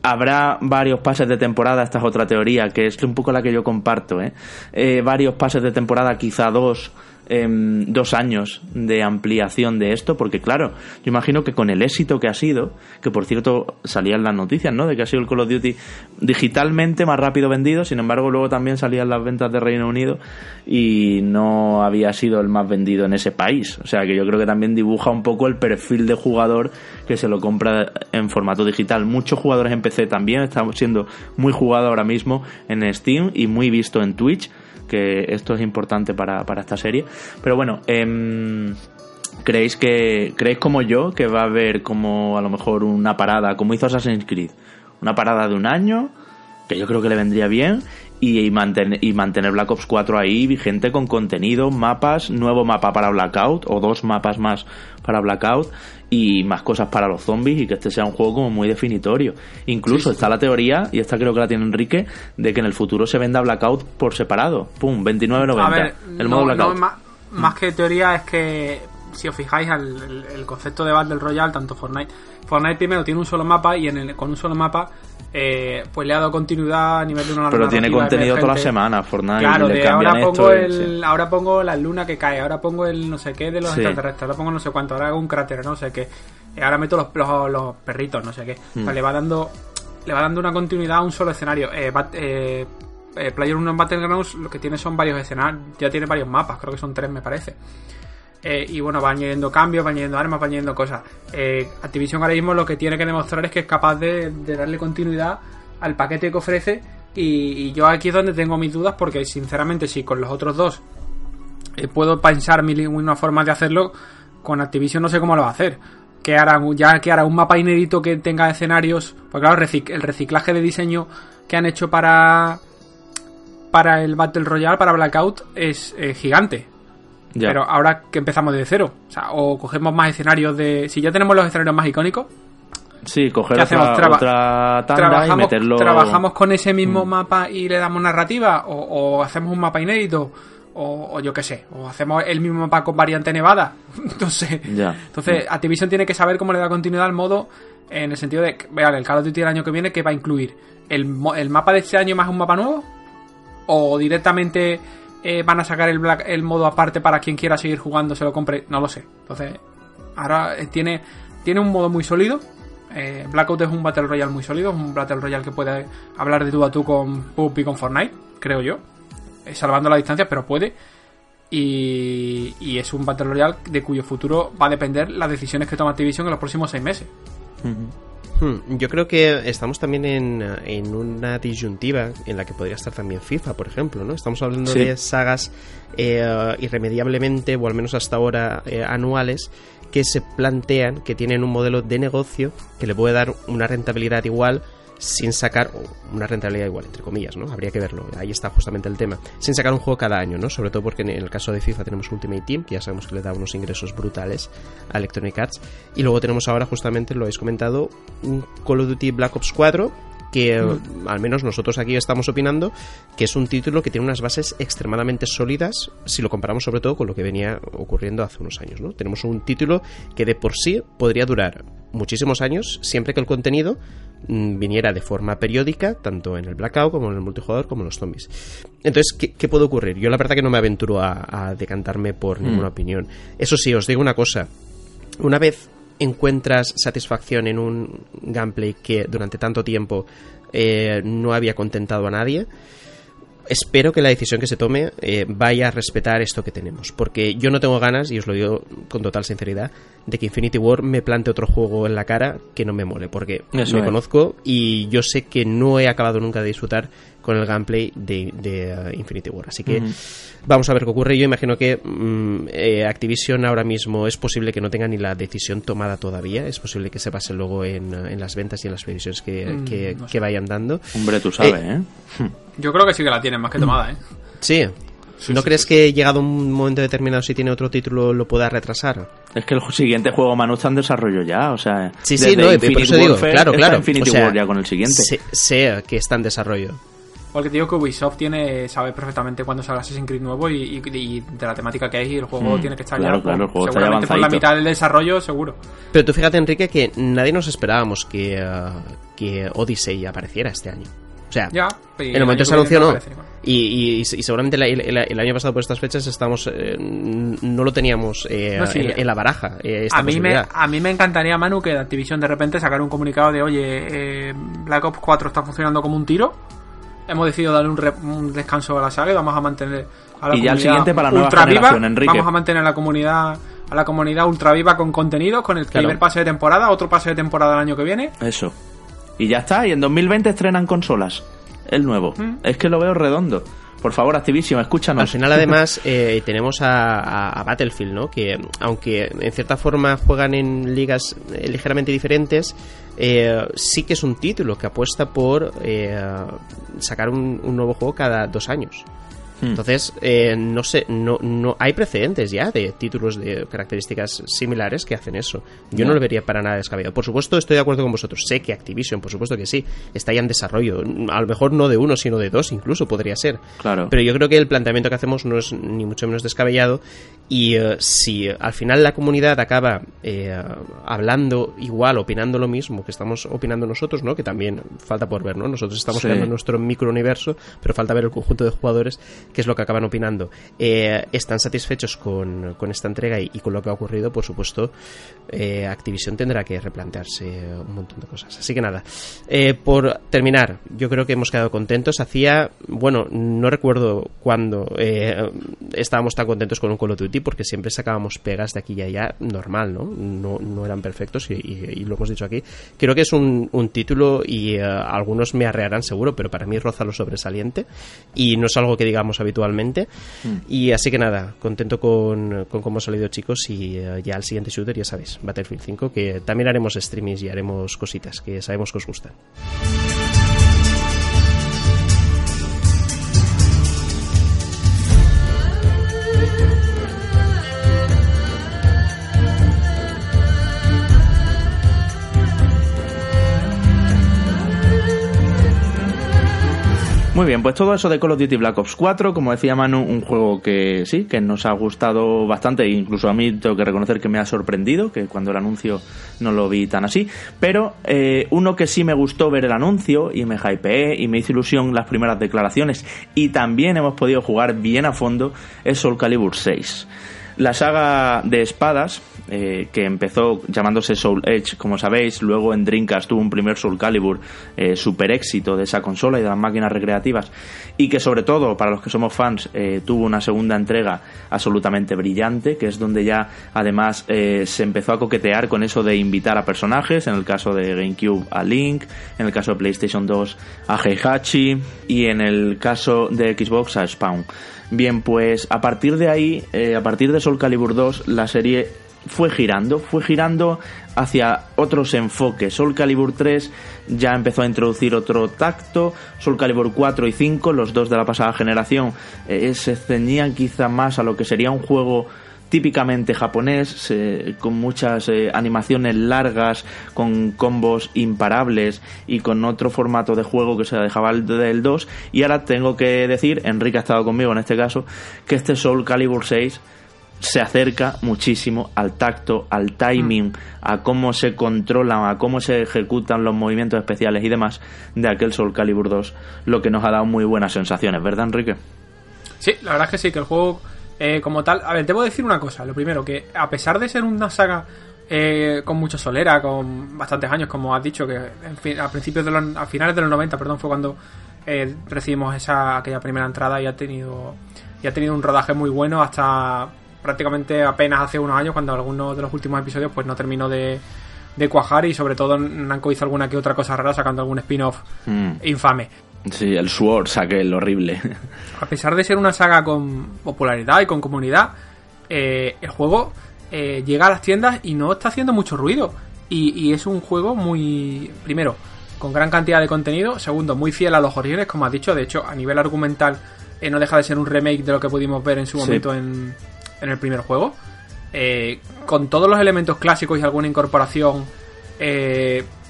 Habrá varios pases de temporada, esta es otra teoría, que es un poco la que yo comparto, ¿eh? eh varios pases de temporada, quizá dos, Em, dos años de ampliación de esto, porque claro, yo imagino que con el éxito que ha sido, que por cierto salían las noticias, ¿no? De que ha sido el Call of Duty digitalmente más rápido vendido, sin embargo luego también salían las ventas de Reino Unido y no había sido el más vendido en ese país. O sea que yo creo que también dibuja un poco el perfil de jugador que se lo compra en formato digital. Muchos jugadores en PC también, estamos siendo muy jugado ahora mismo en Steam y muy visto en Twitch que esto es importante para, para esta serie. Pero bueno, eh, ¿creéis que creéis como yo que va a haber como a lo mejor una parada, como hizo Assassin's Creed? Una parada de un año, que yo creo que le vendría bien, y, y mantener Black Ops 4 ahí vigente con contenido, mapas, nuevo mapa para Blackout o dos mapas más para Blackout y más cosas para los zombies y que este sea un juego como muy definitorio. Incluso está la teoría, y esta creo que la tiene Enrique, de que en el futuro se venda Blackout por separado. ¡Pum! 29.90. El modo Blackout. más, que teoría es que si os fijáis el, el, concepto de Battle Royale, tanto Fortnite, Fortnite primero tiene un solo mapa y en el, con un solo mapa eh, pues le ha dado continuidad a nivel de una Pero tiene contenido toda la semana, Fortnite. Claro, de ahora pongo, el, ahora pongo la luna que cae, ahora pongo el no sé qué de los extraterrestres, ahora pongo no sé cuánto, ahora hago un cráter, no sé qué. Eh, ahora meto los, los, perritos, no sé qué. O sea, hmm. le va dando le va dando una continuidad a un solo escenario. Eh, eh, eh Player 1 en Battlegrounds lo que tiene son varios escenarios, ya tiene varios mapas, creo que son tres me parece. Eh, y bueno, va añadiendo cambios, va añadiendo armas, va añadiendo cosas. Eh, Activision ahora mismo lo que tiene que demostrar es que es capaz de, darle continuidad al paquete que ofrece. Y, yo aquí es donde tengo mis dudas, porque sinceramente, si con los otros dos eh, puedo pensar mil y una formas de hacerlo. Con Activision no sé cómo lo va a hacer. Que hará, ya que hará un mapa inédito que tenga escenarios. Pues claro, el reciclaje de diseño que han hecho para. Para el Battle Royale, para Blackout, es gigante. Pero ahora que empezamos desde cero. O sea, o cogemos más escenarios de. Si ya tenemos los escenarios más icónicos. Sí, coger otra, tanda y meterlo. ¿Trabajamos con ese mismo mm. mapa y le damos narrativa? O, hacemos un mapa inédito? O, yo qué sé. O hacemos el mismo mapa con variante nevada. Entonces, entonces Activision tiene que saber cómo le da continuidad al modo. En el sentido de, vean, el Call of Duty el año que viene, que va a incluir? ¿El, el mapa de este año más un mapa nuevo? ¿O directamente eh, van a sacar el, modo aparte para quien quiera seguir jugando, se lo compre, no lo sé. Entonces, ahora eh, tiene, tiene un modo muy sólido. Eh, Blackout es un Battle Royale muy sólido, es un Battle Royale que puede hablar de tú a tú con PUBG y con Fortnite, creo yo. salvando la distancia, pero puede. Y, y, es un Battle Royale de cuyo futuro va a depender las decisiones que toma Activision en los próximos seis meses. Hmm, yo creo que estamos también en, una disyuntiva en la que podría estar también FIFA, por ejemplo, ¿no? Estamos hablando de sagas eh, irremediablemente, o al menos hasta ahora, eh, anuales, que se plantean que tienen un modelo de negocio que le puede dar una rentabilidad igual sin sacar una rentabilidad igual, entre comillas, ¿no? Habría que verlo, ahí está justamente el tema. Sin sacar un juego cada año, ¿no? Sobre todo porque en el caso de FIFA tenemos Ultimate Team, que ya sabemos que le da unos ingresos brutales a Electronic Arts. Y luego tenemos ahora, justamente, lo habéis comentado, un Call of Duty Black Ops 4 que mm. al menos nosotros aquí estamos opinando que es un título que tiene unas bases extremadamente sólidas si lo comparamos sobre todo con lo que venía ocurriendo hace unos años. ¿no? Tenemos un título que de por sí podría durar muchísimos años siempre que el contenido mm, viniera de forma periódica, tanto en el Blackout como en el multijugador como en los zombies. Entonces, ¿qué, puede ocurrir? Yo la verdad que no me aventuro a, decantarme por ninguna mm. opinión. Eso sí, os digo una cosa. Una vez encuentras satisfacción en un gameplay que durante tanto tiempo eh, no había contentado a nadie, espero que la decisión que se tome eh, vaya a respetar esto que tenemos. Porque yo no tengo ganas, y os lo digo con total sinceridad, de que Infinity War me plante otro juego en la cara que no me mole. Porque me conozco y yo sé que no he acabado nunca de disfrutar con el gameplay de, uh, Infinity War. Así que vamos a ver qué ocurre. Yo imagino que mm, eh, Activision ahora mismo es posible que no tenga ni la decisión tomada todavía. Es posible que se base luego en, uh, las ventas y en las previsiones que, mm, vayan dando. Hombre, tú sabes, ¿eh? ¿eh? Yo creo que sí que la tienen más que tomada, ¿eh? Sí. ¿No crees que llegado un momento determinado si tiene otro título lo pueda retrasar? Es que el siguiente juego Manu está en desarrollo ya, o sea... Sí, sí, no, por eso digo, claro, claro. Infinity War ya con el siguiente. Sé, que está en desarrollo. Porque te digo que Ubisoft tiene, sabe perfectamente cuándo sale Assassin's Creed nuevo y, de la temática que hay y el juego mm, tiene que estar ya. Claro, el juego seguramente por la mitad del desarrollo, seguro. Pero tú fíjate, Enrique, que nadie nos esperábamos que, uh, que Odyssey apareciera este año. O sea, en el momento se anunció no. Y, y, seguramente el, año pasado por estas fechas estamos eh, no lo teníamos eh, en, la baraja. Eh, a, mí me, a mí me encantaría, Manu, que Activision de repente sacara un comunicado de, oye, Black Ops 4 está funcionando como un tiro hemos decidido darle un, descanso a la saga y vamos a mantener a la y ya el siguiente para la ultra viva, Vamos a mantener a la comunidad a la comunidad ultra viva con contenido, con el primer pase de temporada, otro pase de temporada el año que viene. Eso. Y ya está, y en 2020 estrenan consolas. El nuevo. Mm. Es que lo veo redondo. Por favor, Activision, escúchanos. Al final, además, eh, tenemos a, Battlefield, ¿no? Que, aunque en cierta forma juegan en ligas eh, ligeramente diferentes, eh, sí que es un título que apuesta por sacar un, nuevo juego cada dos años. Hmm. Entonces, eh, no sé, no, no hay precedentes ya de títulos de características similares que hacen eso. Yo no, lo vería para nada descabellado. Por supuesto, estoy de acuerdo con vosotros. Sé que Activision, por supuesto que sí, está ya en desarrollo. A lo mejor no de uno, sino de dos, incluso podría ser. Claro. Pero yo creo que el planteamiento que hacemos no es ni mucho menos descabellado. Y eh, si al final la comunidad acaba eh, hablando igual, opinando lo mismo que estamos opinando nosotros, ¿no? Que también falta por ver, ¿no? Nosotros estamos creando nuestro microuniverso, pero falta ver el conjunto de jugadores qué es lo que acaban opinando. Eh, están satisfechos con, esta entrega y, con lo que ha ocurrido, por supuesto, eh, Activision tendrá que replantearse un montón de cosas. Así que nada, eh, por terminar, yo creo que hemos quedado contentos. Hacía, bueno, no recuerdo cuándo estábamos tan contentos con un Call of Duty porque siempre sacábamos pegas de aquí y allá, normal, ¿no? No, eran perfectos y, lo hemos dicho aquí. Creo que es un, un título y algunos me arrearán seguro, pero para mí roza lo sobresaliente y no es algo que digamos hacemos habitualmente. Mm. Y así que nada, contento con, con cómo ha salido chicos y eh, ya el siguiente shooter, ya sabéis, Battlefield 5, que también haremos streamings y haremos cositas que sabemos que os gustan. Muy bien, pues todo eso de Call of Duty Black Ops 4, como decía Manu, un juego que sí, que nos ha gustado bastante, e incluso a mí tengo que reconocer que me ha sorprendido, que cuando el anuncio no lo vi tan así, pero eh, uno que sí me gustó ver el anuncio y me hypeé y me hizo ilusión las primeras declaraciones y también hemos podido jugar bien a fondo es Soul Calibur 6. La saga de espadas, eh, que empezó llamándose Soul Edge, como sabéis, luego en Dreamcast tuvo un primer Soul Calibur eh, super éxito de esa consola y de las máquinas recreativas, y que sobre todo, para los que somos fans, eh, tuvo una segunda entrega absolutamente brillante, que es donde ya además se empezó a coquetear con eso de invitar a personajes, en el caso de GameCube a Link, en el caso de PlayStation 2 a Heihachi, y en el caso de Xbox a Spawn. Bien, pues a partir de ahí, a partir de Soul Calibur 2, la serie fue girando, fue girando hacia otros enfoques. Soul Calibur 3 ya empezó a introducir otro tacto, Soul Calibur 4 y 5, los dos de la pasada generación, eh, se ceñían quizá más a lo que sería un juego típicamente japonés, con muchas eh, animaciones largas, con combos imparables y con otro formato de juego que se dejaba del 2. Y ahora tengo que decir, Enrique ha estado conmigo en este caso, que este Soul Calibur 6 se acerca muchísimo al tacto, al timing, a cómo se controlan, a cómo se ejecutan los movimientos especiales y demás de aquel Soul Calibur 2, lo que nos ha dado muy buenas sensaciones, ¿verdad, Enrique? Sí, la verdad es que sí, que el juego eh, como tal, a ver, debo decir una cosa. Lo primero, que a pesar de ser una saga eh, con mucha solera, con bastantes años, como has dicho, que a principios de los, a finales de los 90, perdón, fue cuando eh, recibimos esa aquella primera entrada y ha tenido y ha tenido un rodaje muy bueno hasta prácticamente apenas hace unos años cuando algunos de los últimos episodios pues no terminó de, de cuajar y sobre todo Nanko hizo alguna que otra cosa rara sacando algún spin-off mm. infame. Sí, el Sword saque el horrible. A pesar de ser una saga con popularidad y con comunidad, eh, el juego eh, llega a las tiendas y no está haciendo mucho ruido. Y, es un juego muy. Primero, con gran cantidad de contenido. Segundo, muy fiel a los orígenes, como has dicho. De hecho, a nivel argumental, eh, no deja de ser un remake de lo que pudimos ver en su momento en, en, el primer juego. con todos los elementos clásicos y alguna incorporación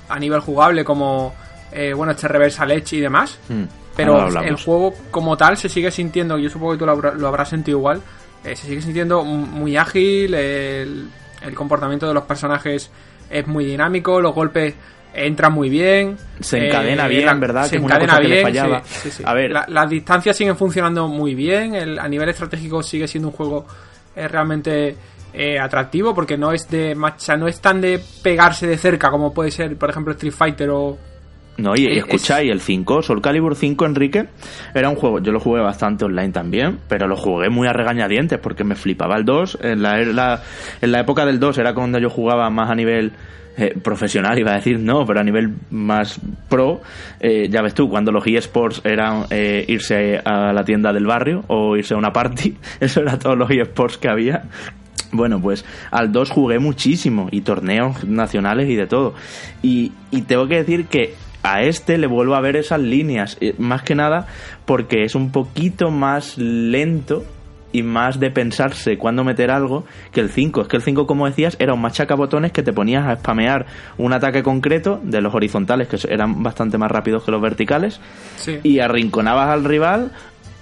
a nivel jugable, como eh, bueno, este Reversal Edge y demás. Hmm. pero el juego como tal se sigue sintiendo, yo supongo que tú lo, habrás sentido igual, eh, se sigue sintiendo muy ágil, el, comportamiento de los personajes es muy dinámico, los golpes entran muy bien. Se encadena eh, bien, ¿verdad? Se encadena bien. fallaba. a ver. las distancias siguen funcionando muy bien. a nivel estratégico sigue siendo un juego realmente atractivo porque no es de no es tan de pegarse de cerca como puede ser, por ejemplo, Street Fighter o, no, y, escucháis, el 5, Soul Calibur 5, Enrique, era un juego, yo lo jugué bastante online también, pero lo jugué muy a regañadientes porque me flipaba el 2. En la, en la época del 2 era cuando yo jugaba más a nivel eh, profesional, iba a decir no, pero a nivel más pro, eh, ya ves tú, cuando los eSports eran eh, irse a la tienda del barrio o irse a una party, eso era todos los eSports que había. Bueno, pues al 2 jugué muchísimo y torneos nacionales y de todo. Y, y tengo que decir que a este le vuelvo a ver esas líneas, más que nada porque es un poquito más lento y más de pensarse cuándo meter algo que el 5. Es que el 5, como decías, era un machacabotones que te ponías a spamear un ataque concreto de los horizontales, que eran bastante más rápidos que los verticales, y arrinconabas al rival,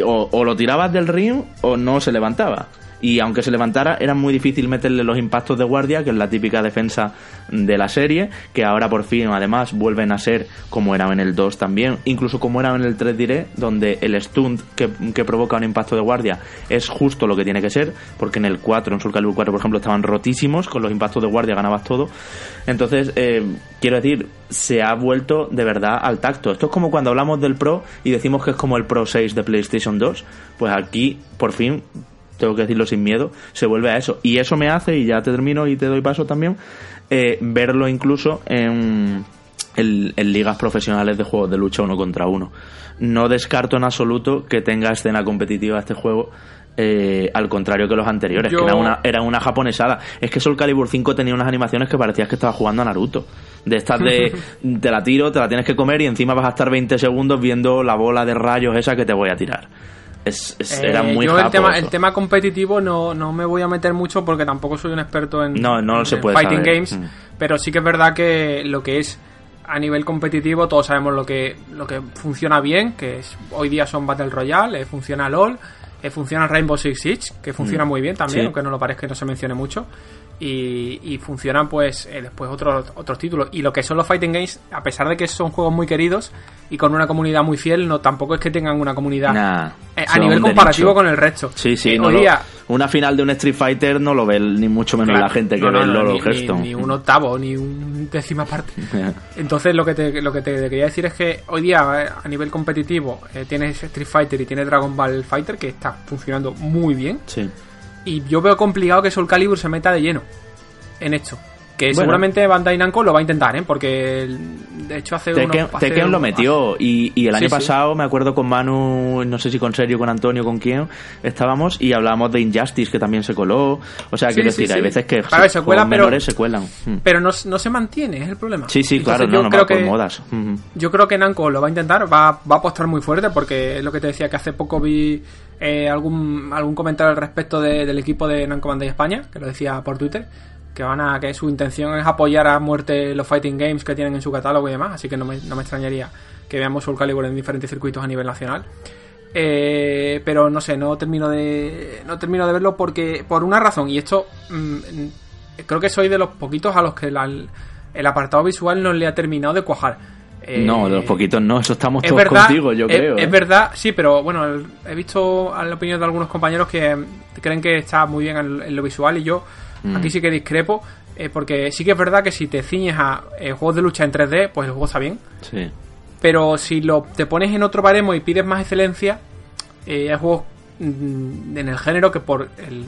o, o, lo tirabas del ring o no se levantaba y aunque se levantara era muy difícil meterle los impactos de guardia, que es la típica defensa de la serie, que ahora por fin además vuelven a ser como era en el 2 también, incluso como era en el 3 diré, donde el stunt que, provoca un impacto de guardia es justo lo que tiene que ser, porque en el 4, en Soul Calibur 4 por ejemplo, estaban rotísimos, con los impactos de guardia ganabas todo. Entonces, eh, quiero decir, se ha vuelto de verdad al tacto. Esto es como cuando hablamos del Pro y decimos que es como el Pro 6 de PlayStation 2, pues aquí por fin tengo que decirlo sin miedo, se vuelve a eso. Y eso me hace, y ya te termino y te doy paso también, eh, verlo incluso en, en, ligas profesionales de juegos de lucha uno contra uno. No descarto en absoluto que tenga escena competitiva este juego. Eh, al contrario que los anteriores, que era una, era una japonesada. Es que Soul Calibur 5 tenía unas animaciones que parecías que estaba jugando a Naruto. De estas de te la tiro, te la tienes que comer y encima vas a estar 20 segundos viendo la bola de rayos esa que te voy a tirar. Es, era eh, muy yo el tema, el tema competitivo no, no me voy a meter mucho porque tampoco soy un experto en, no, no se puede fighting games, mm. pero sí que es verdad que lo que es a nivel competitivo todos sabemos lo que, lo que funciona bien, que es, hoy día son Battle Royale, eh, funciona LOL, eh, funciona Rainbow Six Siege, que funciona mm. muy bien también, aunque no lo parezca que no se mencione mucho. Y, y funcionan pues eh, después otros otros títulos. Y lo que son los fighting games a pesar de que son juegos muy queridos y con una comunidad muy fiel no tampoco es que tengan una comunidad eh, a nivel comparativo con el resto. Sí sí una final de un Street Fighter no lo ve ni mucho menos la gente que ve el LoL ni, ni, un octavo ni un décima parte. Entonces lo que te lo que te quería decir es que hoy día a nivel competitivo tienes Street Fighter y tienes Dragon Ball Fighter que está funcionando muy bien. Sí y yo veo complicado que Soul Calibur se meta de lleno en esto. Que seguramente Bandai Namco lo va a intentar, ¿eh? Porque de hecho hace Tekken, Tekken lo metió y, y el año pasado me acuerdo con Manu, no sé si con Sergio, con Antonio, con quién estábamos y hablábamos de Injustice que también se coló. O sea, quiero decir, hay veces que claro, se cuelan, menores se cuelan. Mm. Pero no, no, se mantiene, es el problema. Sí, sí, claro, no, no creo que, modas. Yo creo que Namco lo va a intentar, va, va a apostar muy fuerte porque es lo que te decía que hace poco vi eh, algún, algún comentario al respecto del equipo de Bandai España, que lo decía por Twitter, que van a que su intención es apoyar a muerte los fighting games que tienen en su catálogo y demás, así que no me, no me extrañaría que veamos Soul Calibur en diferentes circuitos a nivel nacional. Eh, pero no sé, no termino de no termino de verlo porque por una razón y esto mm, creo que soy de los poquitos a los que el apartado visual no le ha terminado de cuajar no, de los poquitos no, eso estamos todos contigo, yo creo. Es ¿eh? verdad, sí, pero bueno, he visto la opinión de algunos compañeros que creen que está muy bien en, lo visual y yo mm. aquí sí que discrepo, eh, porque sí que es verdad que si te ciñes a eh, juegos de lucha en 3D, pues el juego está bien. Sí. Pero si lo te pones en otro baremo y pides más excelencia, hay juegos mm, en el género que por el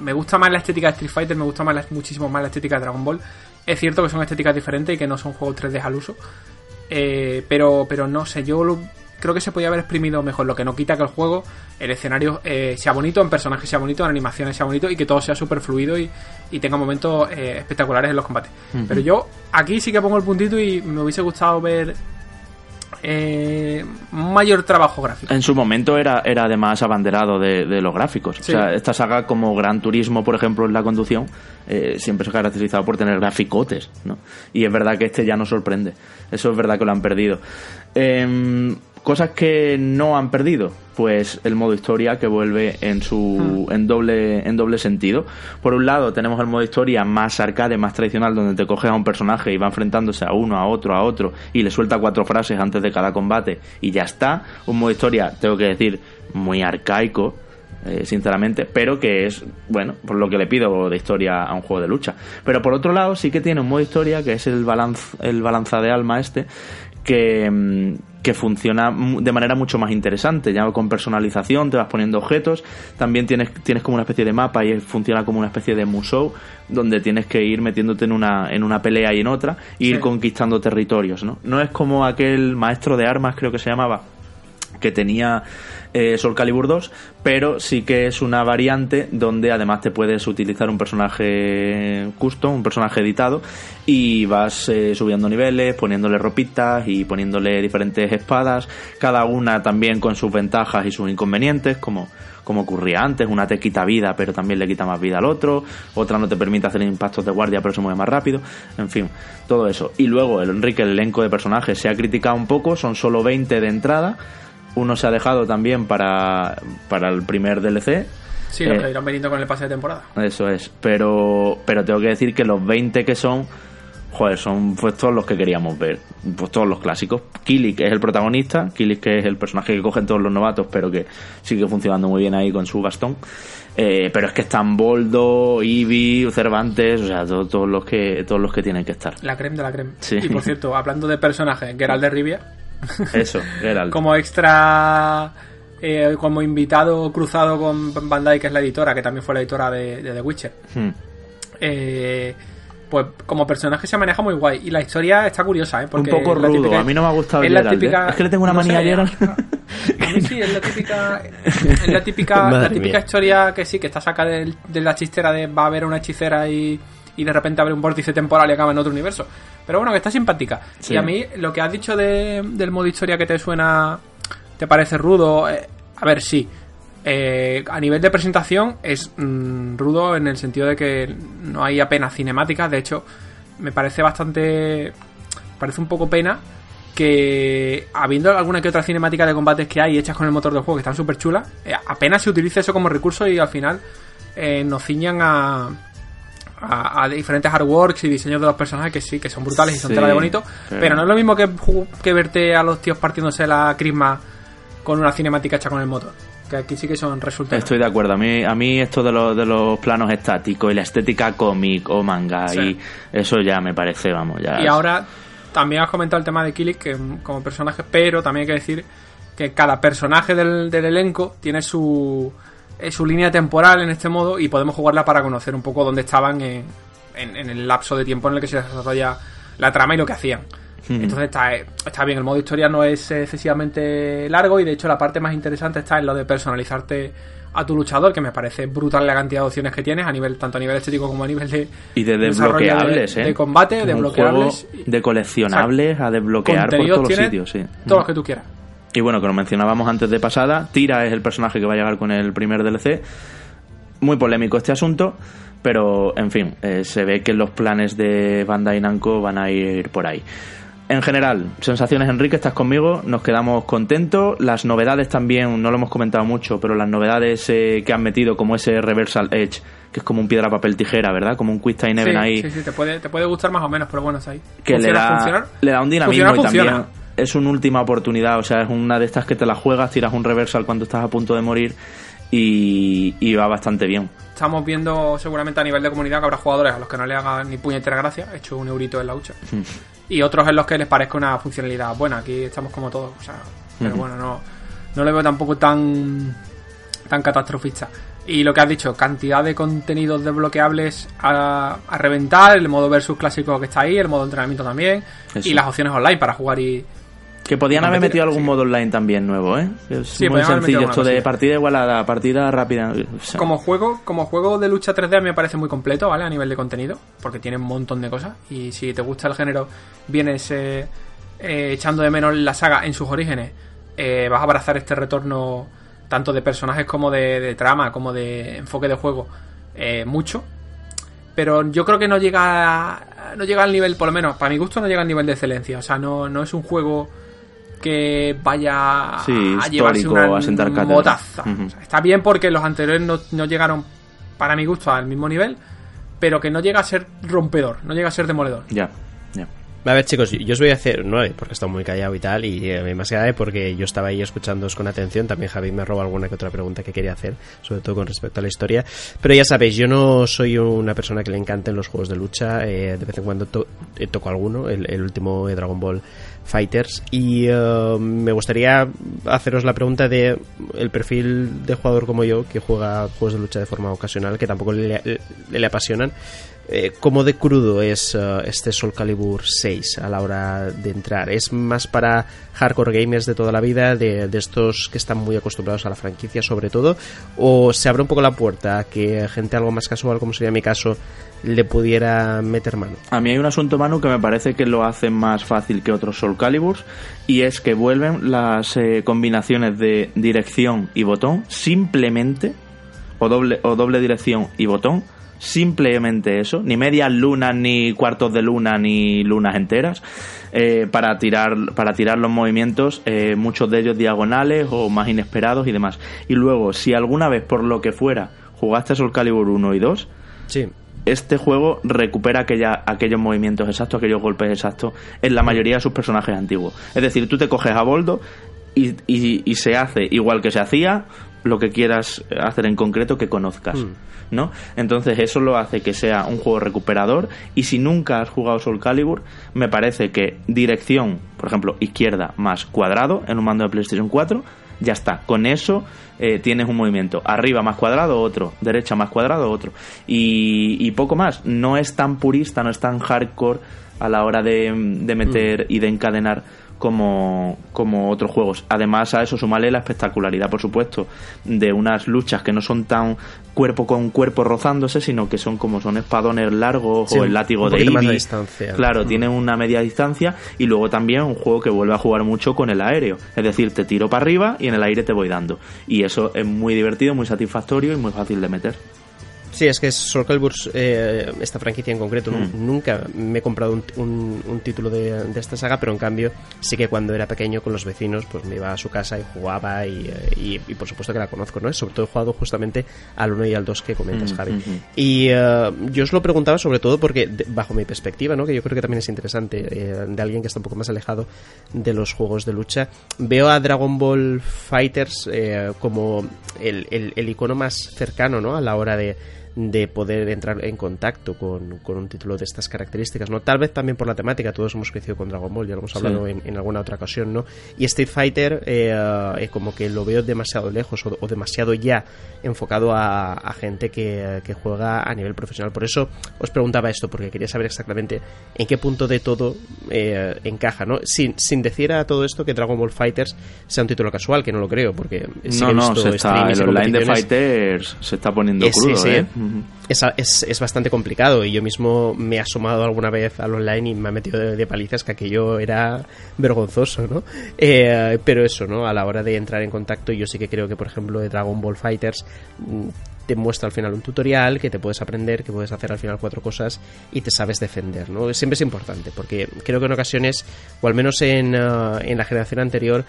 me gusta más la estética de Street Fighter, me gusta más muchísimo más la estética de Dragon Ball. Es cierto que son estéticas diferentes y que no son juegos 3D al uso, eh, pero, pero no sé, yo creo que se podía haber exprimido mejor, lo que no quita que el juego, el escenario eh, sea bonito, en personajes sea bonito, en animaciones sea bonito y que todo sea súper fluido y, tenga momentos eh, espectaculares en los combates. Pero yo aquí sí que pongo el puntito y me hubiese gustado ver eh, mayor trabajo gráfico. En su momento era, era además abanderado de, los gráficos. O sea, esta saga como Gran Turismo, por ejemplo, en la conducción, eh, siempre se ha caracterizado por tener graficotes, ¿no? Y es verdad que este ya no sorprende. Eso es verdad que lo han perdido. Eh, Cosas que no han perdido, pues el modo historia que vuelve en su hmm. en doble en doble sentido. Por un lado tenemos el modo historia más arcade, más tradicional, donde te coges a un personaje y va enfrentándose a uno, a otro, a otro y le suelta cuatro frases antes de cada combate y ya está. Un modo historia, tengo que decir, muy arcaico, eh, sinceramente, pero que es, bueno, por lo que le pido de historia a un juego de lucha. Pero por otro lado, sí que tiene un modo historia que es el, balance el balanza de alma este, que, mm, que funciona de manera mucho más interesante, ya con personalización, te vas poniendo objetos, también tienes, tienes como una especie de mapa y funciona como una especie de museo donde tienes que ir metiéndote en una, en una pelea y en otra e ir conquistando territorios, ¿no? No es como aquel maestro de armas, creo que se llamaba, que tenía eh, Soul Calibur 2, pero sí que es una variante donde además te puedes utilizar un personaje custom, un personaje editado, y vas eh, subiendo niveles, poniéndole ropitas y poniéndole diferentes espadas, cada una también con sus ventajas y sus inconvenientes, como como ocurría antes, una te quita vida pero también le quita más vida al otro, otra no te permite hacer impactos de guardia pero se mueve más rápido, en fin, todo eso. Y luego el Enrique, el elenco de personajes se ha criticado un poco, son solo 20 de entrada, uno se ha dejado también para, para el primer DLC. Sí, lo eh, irán veniendo con el pase de temporada. Eso es. Pero, pero tengo que decir que los 20 que son, joder, son pues todos los que queríamos ver. Pues todos los clásicos. Killik es el protagonista. Killik que es el personaje que cogen todos los novatos, pero que sigue funcionando muy bien ahí con su bastón. Eh, pero es que están Boldo, Eevee, Cervantes, o sea, todos, los que todos los que tienen que estar. La creme de la creme. Y por cierto, hablando de personajes, Geralt de Rivia eso, Geralt. como extra. Eh, como invitado cruzado con Bandai, que es la editora, que también fue la editora de, The Witcher. Hmm. Eh, pues como personaje se maneja muy guay. Y la historia está curiosa, ¿eh? Porque un poco rudo, a mí no me ha gustado es la típica, ¿eh? Es que le tengo una manía a Gerald. A mí sí, es la típica, es la típica, la típica historia que sí, que está sacada de, de, la chistera de va a haber una hechicera y, y de repente abre un vórtice temporal y acaba en otro universo. Pero bueno, que está simpática. Y a mí, lo que has dicho de, del modo historia que te suena, te parece rudo, eh, a ver, sí. Eh, a nivel de presentación es mm, rudo en el sentido de que no hay apenas cinemáticas. De hecho, me parece bastante. Parece un poco pena que habiendo alguna que otra cinemática de combates que hay hechas con el motor del juego que están súper chulas, eh, apenas se utiliza eso como recurso y al final eh, nos ciñan a, a, diferentes artworks y diseños de los personajes que sí, que son brutales y son tela de bonito, pero no es lo mismo que, que verte a los tíos partiéndose la crisma con una cinemática hecha con el motor que aquí sí que son resultados. Estoy de acuerdo. A mí, a mí esto de, los, de los planos estáticos y la estética cómic o manga y eso ya me parece, vamos, ya. Y ahora también has comentado el tema de Killik que como personaje, pero también hay que decir que cada personaje del, elenco tiene su, su línea temporal en este modo y podemos jugarla para conocer un poco dónde estaban en, en el lapso de tiempo en el que se desarrolla la trama y lo que hacían. Entonces está, está bien, el modo historia no es excesivamente largo y de hecho la parte más interesante está en lo de personalizarte a tu luchador, que me parece brutal la cantidad de opciones que tienes, a nivel tanto a nivel estético como a nivel de y de desbloqueables, de, ¿eh? de combate, de bloqueables, de coleccionables a desbloquear por todos los sitios, sí. Todos los que tú quieras. Y bueno, como mencionábamos antes de pasada, Tira es el personaje que va a llegar con el primer DLC. Muy polémico este asunto, pero en fin, eh, se ve que los planes de Bandai Namco van a ir por ahí. En general, sensaciones Enrique, estás conmigo, nos quedamos contentos. Las novedades también, no lo hemos comentado mucho, pero las novedades eh, que han metido, como ese Reversal Edge, que es como un piedra, papel, tijera, ¿verdad? Como un Quick Time Event ahí. Sí, sí, te puede, te puede gustar más o menos, pero bueno, es ahí. Que le da, le da un dinamismo y también es una última oportunidad, o sea, es una de estas que te la juegas, tiras un Reversal cuando estás a punto de morir y, va bastante bien. Estamos viendo seguramente a nivel de comunidad que habrá jugadores a los que no le haga ni puñetera gracia, he hecho un eurito en la hucha, hmm. y otros en los que les parezca una funcionalidad buena. Aquí estamos como todos, o sea, pero hmm. bueno, no, no lo veo tampoco tan, tan catastrofista. Y lo que has dicho, cantidad de contenidos desbloqueables a, a reventar, el modo versus clásico que está ahí, el modo entrenamiento también, y las opciones online para jugar y, que podían haber metido algún modo online también nuevo, ¿eh? Es muy sencillo esto de partida igualada, partida rápida. Como juego, como juego de lucha 3D me parece muy completo, ¿vale? A nivel de contenido, porque tiene un montón de cosas. Y si te gusta el género, vienes eh, eh, echando de menos la saga en sus orígenes, eh, vas a abrazar este retorno tanto de personajes como de, trama, como de enfoque de juego, mucho. Pero yo creo que no llega, no llega al nivel, por lo menos, para mi gusto no llega al nivel de excelencia. O sea, no, no es un juego que vaya a llevarse una a sentar motaza. está bien porque los anteriores no, llegaron, para mi gusto, al mismo nivel, pero que no llega a ser rompedor, no llega a ser demoledor. Ya, ya. A ver, chicos, yo os voy a hacer, no, porque está muy callado y tal, y eh, más que nada porque yo estaba ahí escuchándoos con atención. También Javi me roba alguna que otra pregunta que quería hacer, sobre todo con respecto a la historia. Pero ya sabéis, yo no soy una persona que le encanten los juegos de lucha. Eh, de vez en cuando eh, toco alguno, el, el último de Dragon Ball Fighters. Y eh, me gustaría haceros la pregunta de el perfil de jugador como yo, que juega juegos de lucha de forma ocasional, que tampoco le, le, apasionan. Eh, ¿Cómo de crudo es eh, este Soul Calibur 6 a la hora de entrar? ¿Es más para hardcore gamers de toda la vida, de, de, estos que están muy acostumbrados a la franquicia sobre todo? ¿O se abre un poco la puerta a que gente algo más casual, como sería mi caso, le pudiera meter mano. A mí hay un asunto, Manu, que me parece que lo hace más fácil que otros Soul Caliburs y es que vuelven las eh, combinaciones de dirección y botón simplemente, o doble, o doble dirección y botón, simplemente eso, ni medias lunas, ni cuartos de luna, ni lunas enteras, eh, para, tirar, para tirar los movimientos, eh, muchos de ellos diagonales o más inesperados y demás. Y luego, si alguna vez por lo que fuera jugaste Soul Calibur 1 y 2, sí este juego recupera aquella, aquellos movimientos exactos, aquellos golpes exactos en la mayoría de sus personajes antiguos. Es decir, tú te coges a Boldo y, y, se hace igual que se hacía lo que quieras hacer en concreto que conozcas. Hmm. ¿no? Entonces eso lo hace que sea un juego recuperador y si nunca has jugado Soul Calibur, me parece que dirección, por ejemplo, izquierda más cuadrado en un mando de PlayStation 4 Ya está. Con eso eh, tienes un movimiento. Arriba más cuadrado, otro. Derecha más cuadrado, otro. Y, poco más. No es tan purista, no es tan hardcore a la hora de, meter mm. y de encadenar como, como otros juegos. Además, a eso sumarle la espectacularidad, por supuesto, de unas luchas que no son tan cuerpo con cuerpo rozándose, sino que son como son espadones largos o el látigo de Eevee. Claro, mm. tiene una media distancia y luego también un juego que vuelve a jugar mucho con el aéreo. Es decir, te tiro para arriba y en el aire te voy dando. Y eso es muy divertido, muy satisfactorio y muy fácil de meter. Sí, es que Soul Calibur, eh, esta franquicia en concreto, mm. nunca me he comprado un, título de, esta saga, pero en cambio sí que cuando era pequeño con los vecinos, pues me iba a su casa y jugaba y, eh, por supuesto que la conozco, ¿no? Sobre todo he jugado justamente al 1 y al 2 que comentas, mm, Javi. Mm, y eh, yo os lo preguntaba sobre todo porque, bajo mi perspectiva, ¿no? Que yo creo que también es interesante, de alguien que está un poco más alejado de los juegos de lucha, veo a Dragon Ball Fighters como el, el icono más cercano, ¿no? A la hora de de poder entrar en contacto con, un título de estas características, ¿no? Tal vez también por la temática, todos hemos crecido con Dragon Ball, ya lo hemos hablado en, alguna otra ocasión, ¿no? Y Street Fighter eh, eh, como que lo veo demasiado lejos o, demasiado ya enfocado a, gente que, juega a nivel profesional. Por eso os preguntaba esto, porque quería saber exactamente en qué punto de todo eh, encaja, ¿no? Sin, sin decir a todo esto que Dragon Ball Fighters sea un título casual, que no lo creo, porque no, no, se está, el online de Fighters se está poniendo crudo, ¿eh? Es, es, bastante complicado y yo mismo me he asomado alguna vez al online y me ha metido de, palizas que aquello era vergonzoso, ¿no? Eh, pero eso, ¿no? A la hora de entrar en contacto yo sí que creo que, por ejemplo, de Dragon Ball Fighters mm, te muestra al final un tutorial que te puedes aprender, que puedes hacer al final cuatro cosas y te sabes defender, ¿no? Siempre es importante porque creo que en ocasiones, o al menos en, uh, en la generación anterior,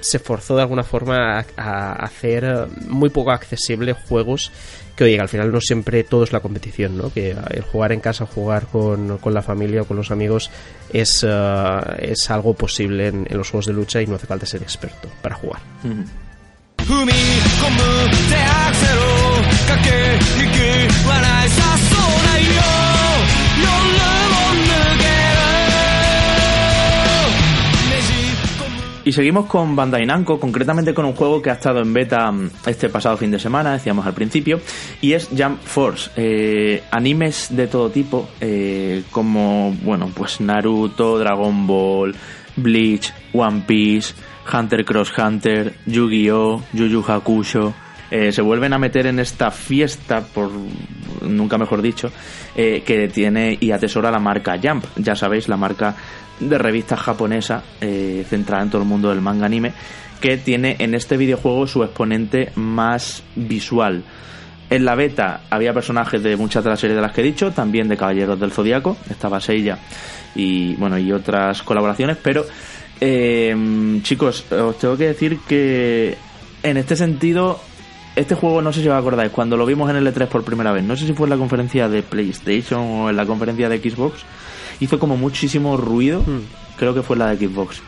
se forzó de alguna forma a, hacer muy poco accesible juegos que oye, al final no siempre todo es la competición, ¿no? Que el jugar en casa, jugar con, con la familia o con los amigos es, uh, es algo posible en, los juegos de lucha y no hace falta ser experto para jugar. Y seguimos con Bandai Namco, concretamente con un juego que ha estado en beta mm, este pasado fin de semana, decíamos al principio, y es Jump Force. Eh, animes de todo tipo, eh, como, bueno, pues Naruto, Dragon Ball, Bleach, One Piece, Hunter Cross Hunter, Yu-Gi-Oh!, Yu Yu Hakusho. Eh, se vuelven a meter en esta fiesta, por nunca mejor dicho, que tiene y atesora la marca Jump. Ya sabéis, la marca de revista japonesa eh, centrada en todo el mundo del manga anime que tiene en este videojuego su exponente más visual. En la beta había personajes de muchas de las series de las que he dicho, también de Caballeros del Zodiaco, estaba Seiya y bueno y otras colaboraciones, pero eh, chicos, os tengo que decir que en este sentido este juego no sé si os acordáis, cuando lo vimos en el E3 por primera vez, no sé si fue en la conferencia de PlayStation o en la conferencia de Xbox, hizo como muchísimo ruido, hmm. creo que fue la de Xbox.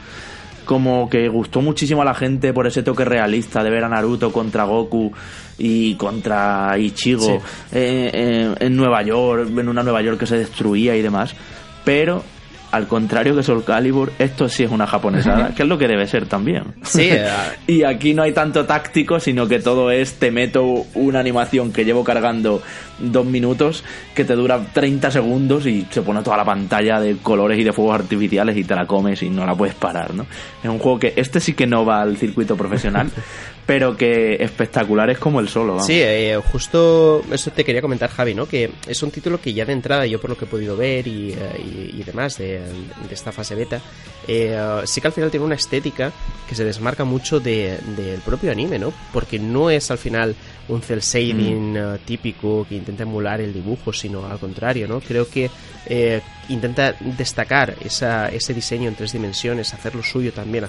Como que gustó muchísimo a la gente por ese toque realista de ver a Naruto contra Goku y contra Ichigo eh, eh, en Nueva York, en una Nueva York que se destruía y demás. Pero al contrario que Soul Calibur, esto sí es una japonesada, que es lo que debe ser también. Sí. Eh, y aquí no hay tanto táctico, sino que todo es te meto una animación que llevo cargando dos minutos, que te dura 30 segundos y se pone toda la pantalla de colores y de fuegos artificiales y te la comes y no la puedes parar, ¿no? Es un juego que este sí que no va al circuito profesional, pero que espectacular es como el solo. Vamos. Sí, eh, justo eso te quería comentar, Javi, ¿no? Que es un título que ya de entrada, yo por lo que he podido ver y, eh, demás de, esta fase beta, eh, sí que al final tiene una estética que se desmarca mucho del propio anime, ¿no? Porque no es al final un cel shading mm. típico que intenta emular el dibujo, sino al contrario, ¿no? Creo que intenta destacar esa, ese diseño en tres dimensiones, hacerlo suyo también,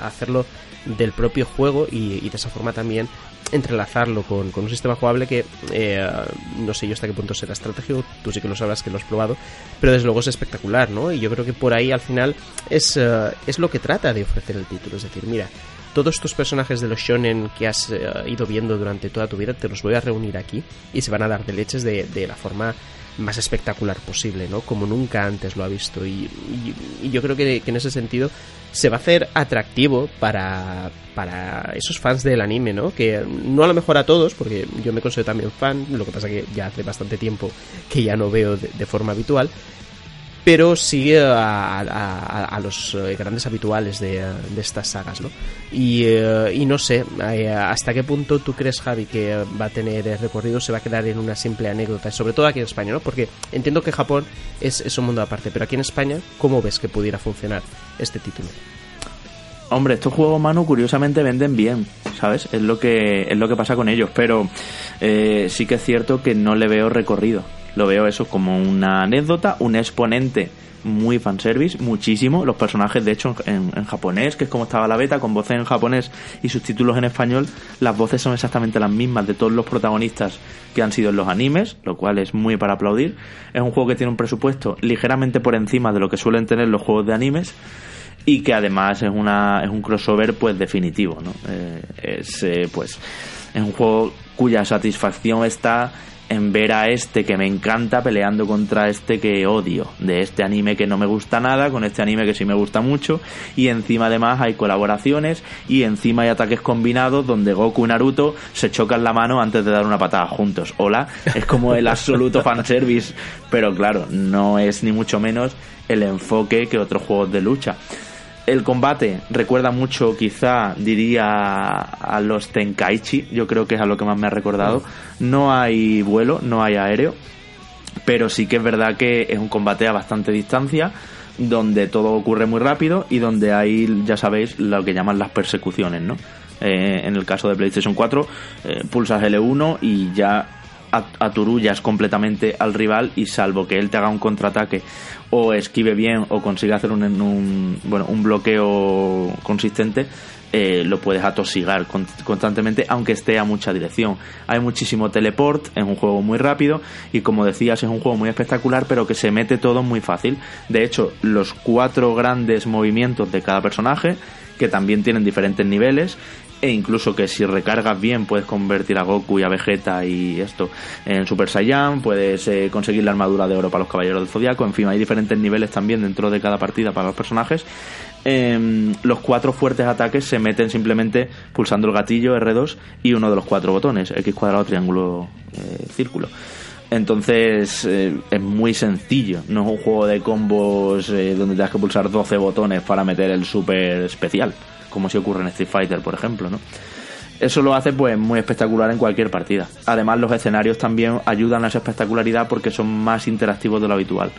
hacerlo del propio juego y, de esa forma también entrelazarlo con, un sistema jugable que eh, no sé yo hasta qué punto será estratégico, tú sí que lo sabrás que lo has probado, pero desde luego es espectacular, ¿no? Y yo creo que por ahí al final es, eh, es lo que trata de ofrecer el título, es decir, mira, todos estos personajes de los shonen que has eh, ido viendo durante toda tu vida, te los voy a reunir aquí y se van a dar de leches de, de la forma más espectacular posible, ¿no? Como nunca antes lo ha visto. Y, yo creo que, que, en ese sentido se va a hacer atractivo para, para esos fans del anime, ¿no? Que no a lo mejor a todos, porque yo me considero también fan, lo que pasa que ya hace bastante tiempo que ya no veo de forma habitual, pero sigue a, los eh, grandes habituales de, estas sagas, ¿no? Y, eh, y, no sé, eh, hasta qué punto tú crees, Javi, que va a tener recorrido, se va a quedar en una simple anécdota, sobre todo aquí en España, ¿no? Porque entiendo que Japón es, un mundo aparte, pero aquí en España, ¿cómo ves que pudiera funcionar este título? Hombre, estos juegos, mano, curiosamente venden bien, ¿sabes? Es lo que, es lo que pasa con ellos, pero sí que es cierto que no le veo recorrido lo veo eso como una anécdota, un exponente muy fanservice, muchísimo. Los personajes, de hecho, en, japonés, que es como estaba la beta, con voces en japonés y subtítulos en español, las voces son exactamente las mismas de todos los protagonistas que han sido en los animes, lo cual es muy para aplaudir. Es un juego que tiene un presupuesto ligeramente por encima de lo que suelen tener los juegos de animes y que además es una es un crossover pues definitivo, ¿no? Eh, es eh, pues es un juego cuya satisfacción está en ver a este que me encanta peleando contra este que odio, de este anime que no me gusta nada, con este anime que sí me gusta mucho, y encima además hay colaboraciones y encima hay ataques combinados donde Goku y Naruto se chocan la mano antes de dar una patada juntos. Hola, es como el absoluto fanservice, pero claro, no es ni mucho menos el enfoque que otros juegos de lucha. El combate recuerda mucho, quizá diría a los Tenkaichi, yo creo que es a lo que más me ha recordado. No hay vuelo, no hay aéreo, pero sí que es verdad que es un combate a bastante distancia, donde todo ocurre muy rápido y donde hay, ya sabéis, lo que llaman las persecuciones, ¿no? Eh, en el caso de PlayStation 4, eh, pulsas L1 y ya aturullas completamente al rival y salvo que él te haga un contraataque o esquive bien o consiga hacer un, un bueno, un bloqueo consistente, eh, lo puedes atosigar constantemente, aunque esté a mucha dirección. Hay muchísimo teleport, es un juego muy rápido y como decías es un juego muy espectacular, pero que se mete todo muy fácil. De hecho, los cuatro grandes movimientos de cada personaje, que también tienen diferentes niveles, e incluso que si recargas bien puedes convertir a Goku y a Vegeta y esto en Super Saiyan, puedes eh, conseguir la armadura de oro para los Caballeros del Zodiaco, en fin, hay diferentes niveles también dentro de cada partida para los personajes. Em, los cuatro fuertes ataques se meten simplemente pulsando el gatillo R2 y uno de los cuatro botones, X cuadrado, triángulo, eh, círculo. Entonces eh, es muy sencillo, no es un juego de combos donde tengas que pulsar 12 botones para meter el super especial como si ocurre en Street Fighter, por ejemplo, ¿no? Eso lo hace pues muy espectacular en cualquier partida. Además los escenarios también ayudan a esa espectacularidad porque son más interactivos de lo habitual.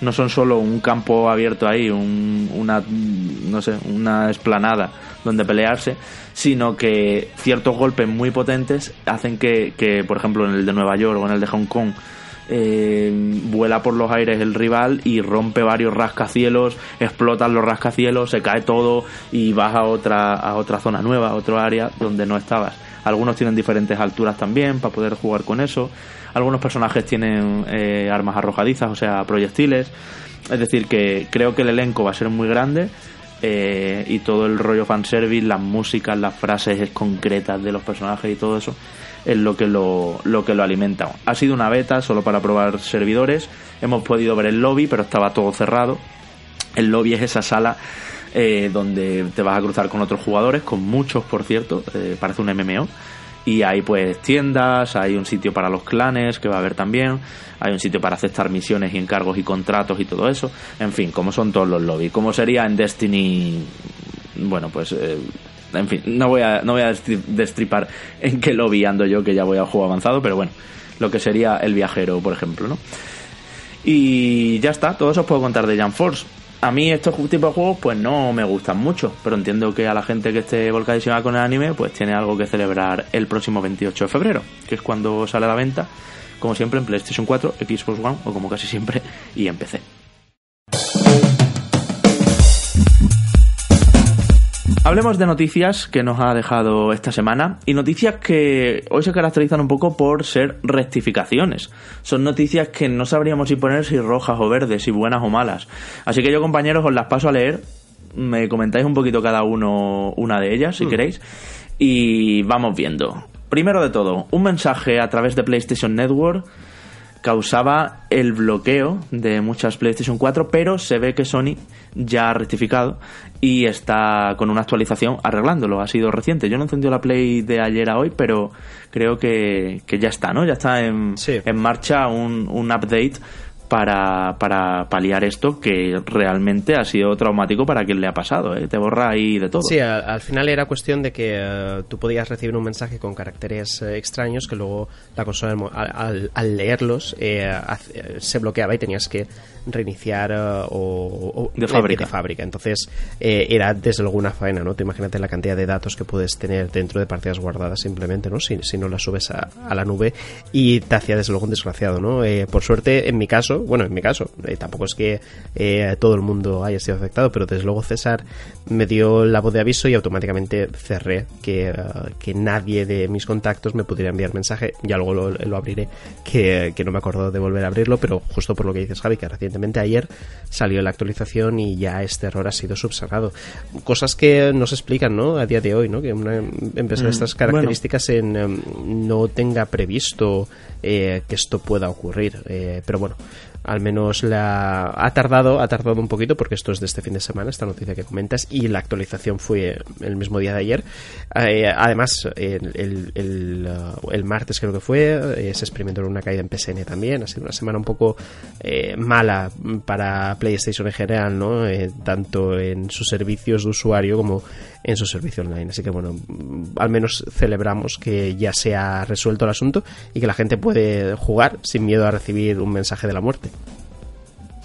No son solo un campo abierto ahí, una no sé, una esplanada donde pelearse, sino que ciertos golpes muy potentes hacen que, por ejemplo, en el de Nueva York o en el de Hong Kong eh, vuela por los aires el rival y rompe varios rascacielos, explotan los rascacielos, se cae todo y vas a otra, a otra zona nueva, a otro área donde no estabas. Algunos tienen diferentes alturas también para poder jugar con eso. Algunos personajes tienen eh, armas arrojadizas, o sea, proyectiles. Es decir, que creo que el elenco va a ser muy grande. Eh, y todo el rollo fanservice, las músicas, las frases concretas de los personajes y todo eso es lo que lo, lo que lo alimenta. Ha sido una beta solo para probar servidores. Hemos podido ver el lobby, pero estaba todo cerrado. El lobby es esa sala eh, donde te vas a cruzar con otros jugadores, con muchos por cierto, eh, parece un MMO. Y hay pues tiendas, hay un sitio para los clanes que va a haber también, hay un sitio para aceptar misiones y encargos y contratos y todo eso. En fin, como son todos los lobbies. Como sería en Destiny, bueno, pues eh, en fin, no voy a, no voy a destripar en qué lobby ando yo, que ya voy a juego avanzado, pero bueno, lo que sería el viajero, por ejemplo, ¿no? Y ya está, todo eso os puedo contar de Jump Force. A mí estos tipos de juegos pues no me gustan mucho, pero entiendo que a la gente que esté volcadísima con el anime pues tiene algo que celebrar el próximo 28 de febrero, que es cuando sale a la venta, como siempre en PlayStation 4, Xbox One o como casi siempre y en PC. Hablemos de noticias que nos ha dejado esta semana y noticias que hoy se caracterizan un poco por ser rectificaciones. Son noticias que no sabríamos si poner si rojas o verdes, si buenas o malas. Así que yo compañeros os las paso a leer me comentáis un poquito cada uno una de ellas, si mm. queréis, y vamos viendo. Primero de todo, un mensaje a través de PlayStation Network causaba el bloqueo de muchas PlayStation 4, pero se ve que Sony ya ha rectificado y está con una actualización arreglándolo. Ha sido reciente. Yo no encendió la Play de ayer a hoy, pero creo que, ya está, ¿no? Ya está en, en marcha un, un update para, para paliar esto que realmente ha sido traumático para quien le ha pasado. ¿eh? Te borra ahí de todo. Sí, al, final era cuestión de que eh, tú podías recibir un mensaje con caracteres eh, extraños que luego la consola al, al, leerlos eh, se bloqueaba y tenías que reiniciar o, de fábrica. De fábrica. Entonces era desde luego una faena, ¿no? Te imagínate la cantidad de datos que puedes tener dentro de partidas guardadas simplemente, ¿no? Si, si no las subes a, a, la nube y te hacía desde luego un desgraciado, ¿no? por suerte, en mi caso, bueno, en mi caso, eh, tampoco es que eh, todo el mundo haya sido afectado, pero desde luego César me dio la voz de aviso y automáticamente cerré que, eh, que nadie de mis contactos me pudiera enviar mensaje, ya luego lo, abriré, que, no me acuerdo de volver a abrirlo, pero justo por lo que dices Javi, que recientemente ayer salió la actualización y ya este error ha sido subsanado. Cosas que no se explican, ¿no? A día de hoy, ¿no? Que una empresa de mm, estas características en, em, no tenga previsto que esto pueda ocurrir. pero bueno, al menos la ha tardado ha tardado un poquito porque esto es de este fin de semana esta noticia que comentas y la actualización fue el mismo día de ayer. Eh, además el, uh, el, martes creo que fue eh, se experimentó una caída en PSN también ha sido una semana un poco eh, mala para PlayStation en general no tanto en sus servicios de usuario como en su servicio online. Así que bueno, al menos celebramos que ya se ha resuelto el asunto y que la gente puede jugar sin miedo a recibir un mensaje de la muerte.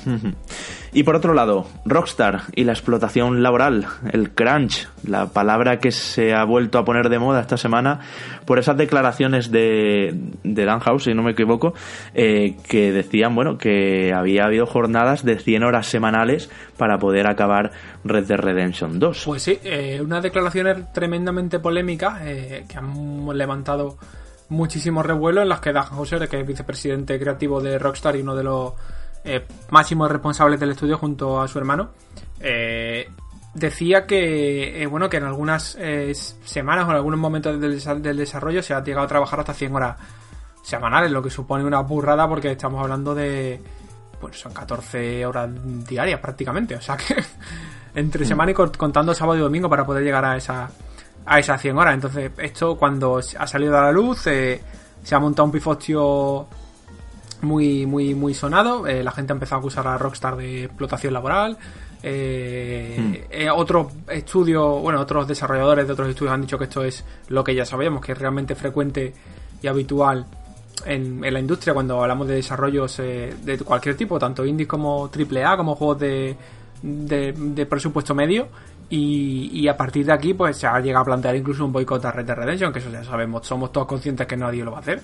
Y por otro lado, Rockstar y la explotación laboral, el crunch, la palabra que se ha vuelto a poner de moda esta semana por esas declaraciones de, de Dan House, si no me equivoco, eh, que decían, bueno, que había habido jornadas de 100 horas semanales para poder acabar Red Dead Redemption 2. Pues sí, eh, unas declaraciones tremendamente polémicas eh, que han levantado muchísimo revuelo en las que Dan Houser, que es vicepresidente creativo de Rockstar y uno de los eh, máximo responsable del estudio junto a su hermano, eh, decía que, eh, bueno, que en algunas semanas o en algunos momentos del, desarrollo se ha llegado a trabajar hasta 100 horas semanales, lo que supone una burrada porque estamos hablando de, pues son 14 horas diarias prácticamente, o sea que entre mm. semana y contando sábado y domingo para poder llegar a esa a esas 100 horas. Entonces, esto cuando ha salido a la luz, se ha montado un pifostio muy, muy, muy sonado. Eh, la gente ha empezado a acusar a Rockstar de explotación laboral. Eh, hmm. eh, otros estudios, bueno, otros desarrolladores de otros estudios han dicho que esto es lo que ya sabíamos, que es realmente frecuente y habitual en, la industria cuando hablamos de desarrollos de cualquier tipo, tanto indies como AAA, como juegos de, de, presupuesto medio. Y, y, a partir de aquí, pues se ha llegado a plantear incluso un boicot a Red Dead Redemption, que eso ya sabemos, somos todos conscientes que nadie lo va a hacer.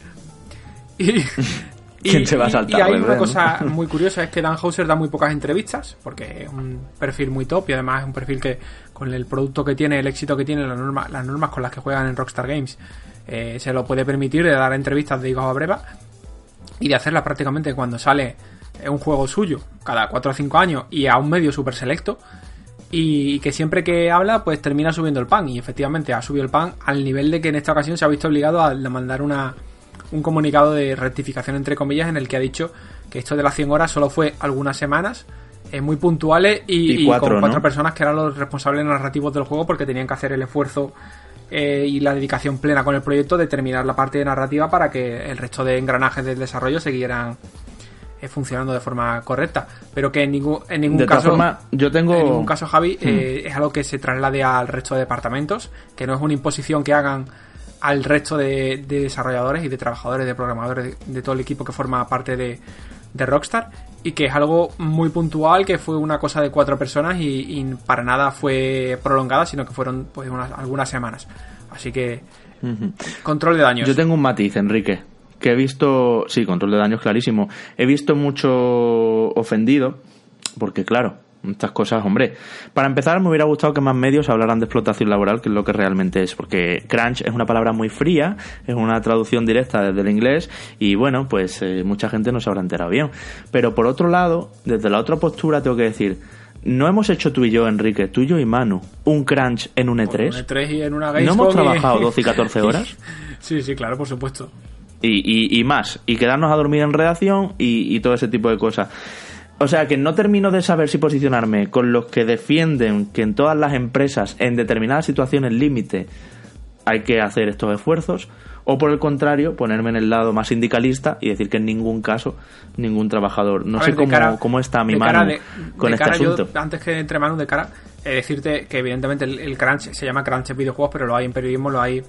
Y, ¿Quién se va a saltar? Y hay una cosa muy curiosa, es que Dan Houser da muy pocas entrevistas, porque es un perfil muy top y además es un perfil que con el producto que tiene, el éxito que tiene, las normas, las normas con las que juegan en Rockstar Games, eh, se lo puede permitir de dar entrevistas de a breva y de hacerlas prácticamente cuando sale un juego suyo, cada 4 o 5 años y a un medio súper selecto. Y que siempre que habla, pues termina subiendo el pan. Y efectivamente ha subido el pan al nivel de que en esta ocasión se ha visto obligado a mandar una, un comunicado de rectificación entre comillas en el que ha dicho que esto de las 100 horas solo fue algunas semanas eh, muy puntuales y, con cuatro personas que eran los responsables narrativos del juego porque tenían que hacer el esfuerzo eh, y la dedicación plena con el proyecto de terminar la parte de narrativa para que el resto de engranajes del desarrollo siguieran eh, funcionando de forma correcta pero que en ningún en ningún caso yo tengo en ningún caso Javi hmm. es algo que se traslade al resto de departamentos que no es una imposición que hagan al resto de, desarrolladores y de trabajadores, de programadores, de, todo el equipo que forma parte de, Rockstar y que es algo muy puntual, que fue una cosa de cuatro personas y, para nada fue prolongada, sino que fueron pues algunas semanas. Así que control de daños. Yo tengo un matiz, Enrique, que he visto, sí, control de daños clarísimo. He visto mucho ofendido, porque claro, estas cosas, hombre. Para empezar, me hubiera gustado que más medios hablaran de explotación laboral, que es lo que realmente es, porque crunch es una palabra muy fría, es una traducción directa desde el inglés, y bueno, pues eh, mucha gente no se habrá enterado bien. Pero por otro lado, desde la otra postura, tengo que decir, no hemos hecho tú y yo, Enrique, tú y yo y Manu, un crunch en un E3. un E3 y en una ¿No hemos trabajado 12 y 14 horas? sí, sí, claro, por supuesto. Y, y, más, y quedarnos a dormir en redacción y, y todo ese tipo de cosas. O sea que no termino de saber si posicionarme con los que defienden que en todas las empresas, en determinadas situaciones límite, hay que hacer estos esfuerzos, o por el contrario, ponerme en el lado más sindicalista y decir que en ningún caso ningún trabajador. No sé cómo, cómo, está mi mano con este asunto. antes que entre manos de cara, eh, decirte que evidentemente el, crunch se llama crunch en videojuegos, pero lo hay en periodismo, lo hay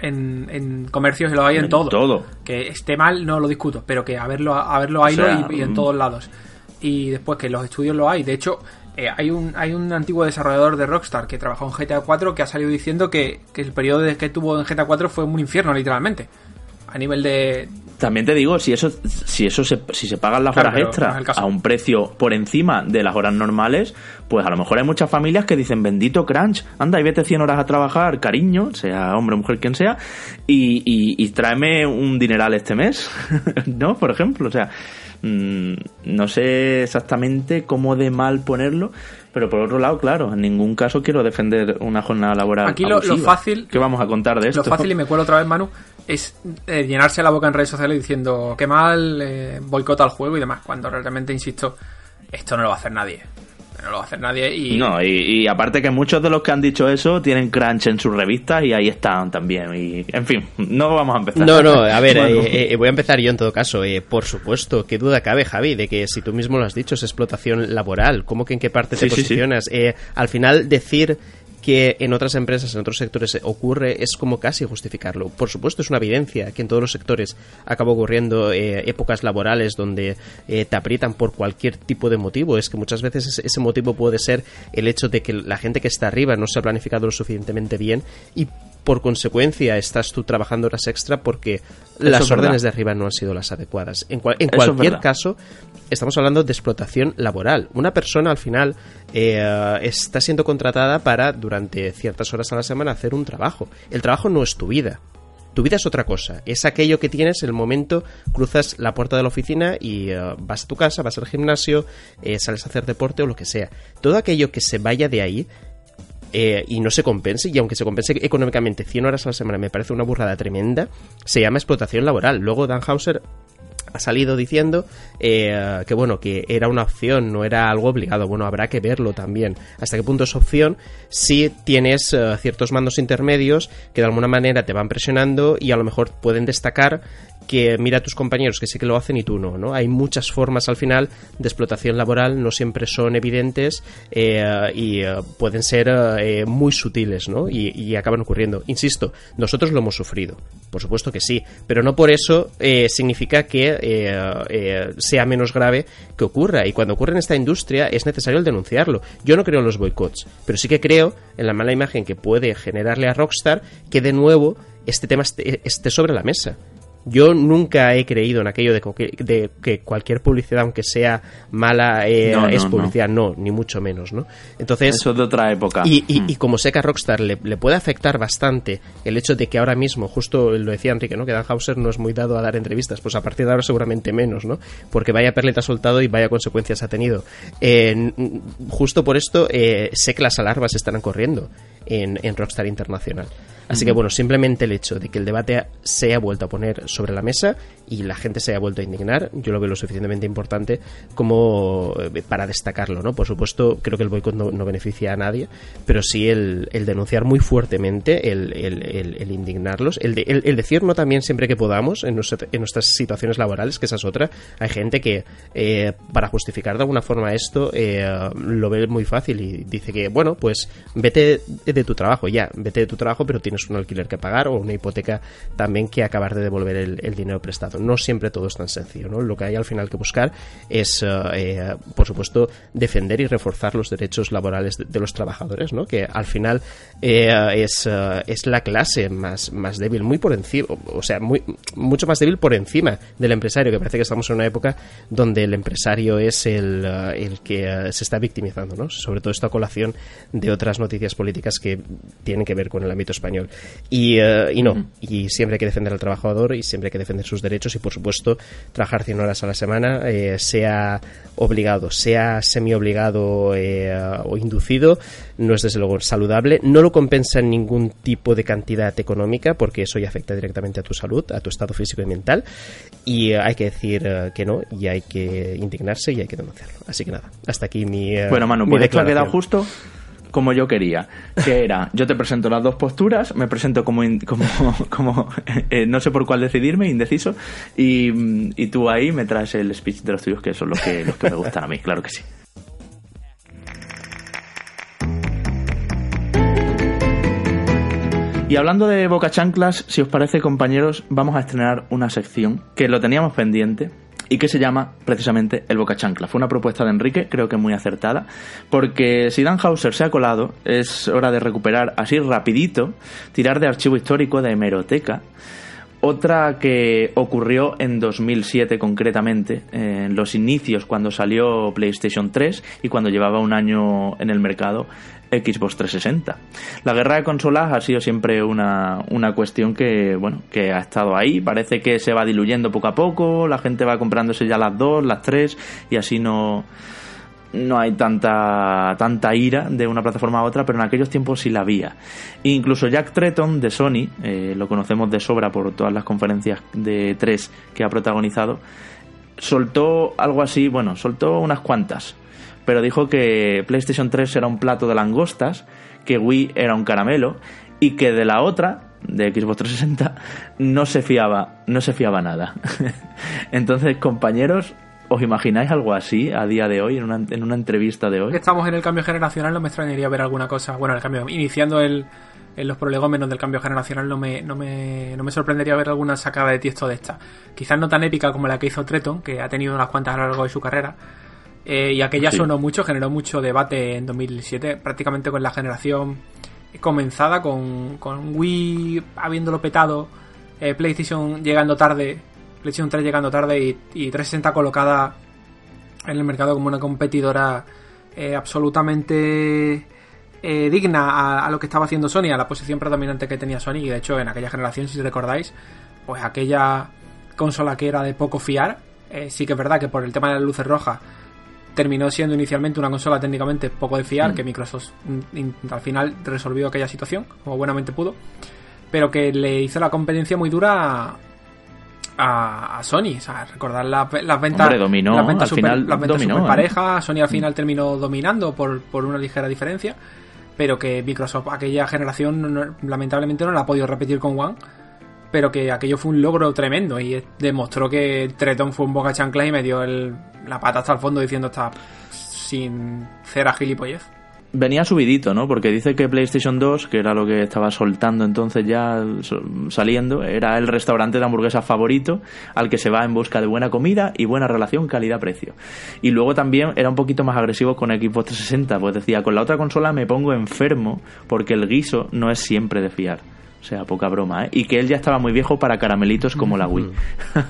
en, en comercios y lo hay en, todo. todo. Que esté mal, no lo discuto, pero que haberlo, haberlo hay y, en mm. todos lados. Y después que los estudios lo hay. De hecho, eh, hay, un, hay un antiguo desarrollador de Rockstar que trabajó en GTA 4 que ha salido diciendo que, que el periodo que tuvo en GTA 4 fue un infierno, literalmente. A nivel de, también te digo, si eso, si eso se, si se pagan las horas extra a un precio por encima de las horas normales, pues a lo mejor hay muchas familias que dicen, bendito crunch, anda y vete 100 horas a trabajar, cariño, sea hombre o mujer quien sea, y, y, tráeme un dineral este mes, ¿no? Por ejemplo, o sea, mm, no sé exactamente cómo de mal ponerlo, pero por otro lado, claro, en ningún caso quiero defender una jornada laboral. Aquí lo, fácil. ¿Qué vamos a contar de esto? Lo fácil, y me cuelo otra vez, Manu, es eh, llenarse la boca en redes sociales diciendo qué mal, eh, boicota el juego y demás, cuando realmente, insisto, esto no lo va a hacer nadie. No lo va a hacer nadie y... No, y, aparte que muchos de los que han dicho eso tienen crunch en sus revistas y ahí están también. Y, en fin, no vamos a empezar. No, no, a ver, eh, voy a empezar yo en todo caso. por supuesto, qué duda cabe, Javi, de que si tú mismo lo has dicho, es explotación laboral. ¿Cómo que en qué parte te posicionas? al final, decir que en otras empresas, en otros sectores ocurre, es como casi justificarlo. Por supuesto, es una evidencia que en todos los sectores acaba ocurriendo eh, épocas laborales donde eh, te aprietan por cualquier tipo de motivo. Es que muchas veces ese motivo puede ser el hecho de que la gente que está arriba no se ha planificado lo suficientemente bien y por consecuencia estás tú trabajando horas extra porque las órdenes de arriba no han sido las adecuadas. En, en cualquier caso, estamos hablando de explotación laboral. Una persona al final eh, está siendo contratada para durante ciertas horas a la semana hacer un trabajo. El trabajo no es tu vida. Tu vida es otra cosa, es aquello que tienes el momento, cruzas la puerta de la oficina y eh, vas a tu casa, vas al gimnasio, eh, sales a hacer deporte o lo que sea. Todo aquello que se vaya de ahí eh, y no se compense, y aunque se compense económicamente 100 horas a la semana me parece una burrada tremenda, se llama explotación laboral. Luego Dan Hauser ha salido diciendo eh, que bueno que era una opción no era algo obligado bueno habrá que verlo también hasta qué punto es opción si tienes eh, ciertos mandos intermedios que de alguna manera te van presionando y a lo mejor pueden destacar que mira a tus compañeros que sí que lo hacen y tú no, ¿no? Hay muchas formas al final de explotación laboral, no siempre son evidentes eh, y pueden ser muy sutiles, ¿no? Y, acaban ocurriendo. Insisto, nosotros lo hemos sufrido, por supuesto que sí, pero no por eso significa que sea menos grave que ocurra. Y cuando ocurre en esta industria es necesario el denunciarlo. Yo no creo en los boicots, pero sí que creo en la mala imagen que puede generarle a Rockstar que de nuevo este tema esté sobre la mesa. Yo nunca he creído en aquello de, que cualquier publicidad, aunque sea mala, eh, es publicidad. No. ni mucho menos, ¿no? Entonces... Eso de otra época. Y, y, mm. como sé que a Rockstar le, puede afectar bastante el hecho de que ahora mismo, justo lo decía Enrique, ¿no? Que Dan Hauser no es muy dado a dar entrevistas, pues a partir de ahora seguramente menos, ¿no? Porque vaya perleta soltado y vaya consecuencias ha tenido. Eh, justo por esto eh, sé que las alarmas estarán corriendo en, en Rockstar Internacional. Así que bueno, simplemente el hecho de que el debate se haya vuelto a poner sobre la mesa y la gente se haya vuelto a indignar, yo lo veo lo suficientemente importante como eh, para destacarlo, ¿no? Por supuesto, creo que el boicot no, beneficia a nadie, pero sí el, denunciar muy fuertemente, el, el, indignarlos, el, el, decir no también siempre que podamos en, nuestras situaciones laborales, que esa es otra. Hay gente que eh, para justificar de alguna forma esto eh, lo ve muy fácil y dice que, bueno, pues vete de tu trabajo, ya, vete de tu trabajo, pero tienes un alquiler que pagar o una hipoteca también que acabar de devolver el, dinero prestado. No siempre todo es tan sencillo, ¿no? Lo que hay al final que buscar es, eh, eh, por supuesto, defender y reforzar los derechos laborales de, los trabajadores, ¿no? Que al final eh, es, es la clase más, más débil, muy por encima, o sea, muy, mucho más débil por encima del empresario, que parece que estamos en una época donde el empresario es el, el que se está victimizando, ¿no? Sobre todo esta colación de otras noticias políticas que tienen que ver con el ámbito español. Y, y no, y siempre hay que defender al trabajador y, siempre hay que defender sus derechos y, por supuesto, trabajar 100 horas a la semana, eh, sea obligado, sea semi-obligado eh, o inducido, no es desde luego saludable. No lo compensa en ningún tipo de cantidad económica porque eso ya afecta directamente a tu salud, a tu estado físico y mental. Y hay que decir que no y hay que indignarse y hay que denunciarlo. Así que nada, hasta aquí mi. bueno, Manu, pues esto ha quedado justo como yo quería, que era, yo te presento las dos posturas, me presento como, como, como eh, no sé por cuál decidirme, indeciso, y, y, tú ahí me traes el speech de los tuyos, que son los que, los que me gustan a mí, claro que sí. Y hablando de Boca Chanclas, si os parece compañeros, vamos a estrenar una sección que lo teníamos pendiente, y que se llama precisamente el Boca Chancla. Fue una propuesta de Enrique, creo que muy acertada, porque si Dan Hauser se ha colado, es hora de recuperar así rapidito, tirar de archivo histórico de hemeroteca, otra que ocurrió en 2007 concretamente, en los inicios cuando salió PlayStation 3 y cuando llevaba un año en el mercado Xbox 360. La guerra de consolas ha sido siempre una, una cuestión que, bueno, que ha estado ahí. Parece que se va diluyendo poco a poco, la gente va comprándose ya las dos, las tres, y así no, no hay tanta, tanta ira de una plataforma a otra, pero en aquellos tiempos sí la había. Incluso Jack Tretton de Sony, eh, lo conocemos de sobra por todas las conferencias de 3 que ha protagonizado, soltó algo así, bueno, soltó unas cuantas pero dijo que PlayStation 3 era un plato de langostas, que Wii era un caramelo y que de la otra, de Xbox 360, no se fiaba, no se fiaba nada. Entonces, compañeros, ¿Os imagináis algo así a día de hoy, en una, en una entrevista de hoy? Estamos en el cambio generacional, no me extrañaría ver alguna cosa. Bueno, el cambio, iniciando el, en los prolegómenos del cambio generacional, no me, no, me, no me sorprendería ver alguna sacada de tiesto de esta. Quizás no tan épica como la que hizo Treton, que ha tenido unas cuantas a lo largo de su carrera, eh, y aquella sonó mucho, generó mucho debate en 2007, prácticamente con la generación comenzada, con, con Wii habiéndolo petado, eh, PlayStation llegando tarde, PlayStation 3 llegando tarde y, 360 colocada en el mercado como una competidora eh, absolutamente digna a, lo que estaba haciendo Sony, a la posición predominante que tenía Sony. Y de hecho, en aquella generación, si recordáis, pues aquella consola que era de poco fiar, sí que es verdad que por el tema de las luces rojas terminó siendo inicialmente una consola técnicamente poco de fiar, mm. que Microsoft mm, al final resolvió aquella situación, como buenamente pudo, pero que le hizo la competencia muy dura a, Sony. O sea, recordar las ventas. dominó, las ventas, super, final las ventas ¿eh? pareja. Sony al final terminó dominando por, por una ligera diferencia, pero que Microsoft aquella generación lamentablemente no la ha podido repetir con One pero que aquello fue un logro tremendo y demostró que Treton fue un boca chancla y me dio la pata hasta el fondo diciendo está sin cera gilipollez. Venía subidito, ¿no? Porque dice que PlayStation 2, que era lo que estaba soltando entonces ya saliendo, era el restaurante de hamburguesas favorito al que se va en busca de buena comida y buena relación calidad-precio. Y luego también era un poquito más agresivo con Xbox 360, pues decía, con la otra consola me pongo enfermo porque el guiso no es siempre de fiar. O sea, poca broma, ¿eh? Y que él ya estaba muy viejo para caramelitos como la Wii.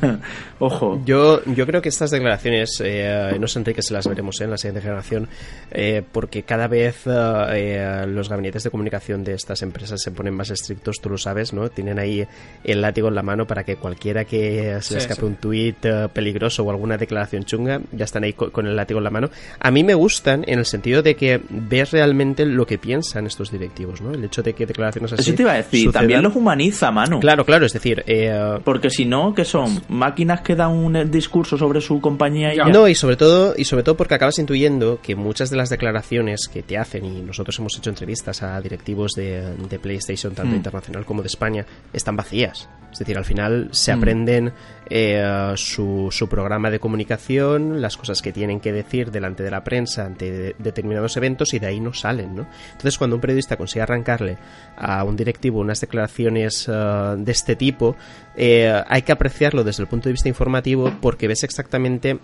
Ojo. Yo, yo creo que estas declaraciones, eh, no sé que se las veremos ¿eh? en la siguiente generación, eh, porque cada vez los gabinetes de comunicación de estas empresas se ponen más estrictos, tú lo sabes, ¿no? Tienen ahí el látigo en la mano para que cualquiera que se le escape un tuit peligroso o alguna declaración chunga, ya están ahí con el látigo en la mano. A mí me gustan en el sentido de que ves realmente lo que piensan estos directivos, ¿no? El hecho de que declaraciones así. Eso te iba a decir también los humaniza, mano. Claro, claro, es decir... Eh, Porque si no, ¿qué son? ¿Máquinas que dan un discurso sobre su compañía y No, y sobre, todo, y sobre todo porque acabas intuyendo que muchas de las declaraciones que te hacen, y nosotros hemos hecho entrevistas a directivos de, PlayStation, tanto mm. internacional como de España, están vacías. Es decir, al final se mm. aprenden eh, su, su, programa de comunicación, las cosas que tienen que decir delante de la prensa ante determinados eventos y de ahí no salen, ¿no? Entonces, cuando un periodista consigue arrancarle a un directivo unas declaraciones eh, de este tipo, eh, hay que apreciarlo desde el punto de vista informativo porque ves exactamente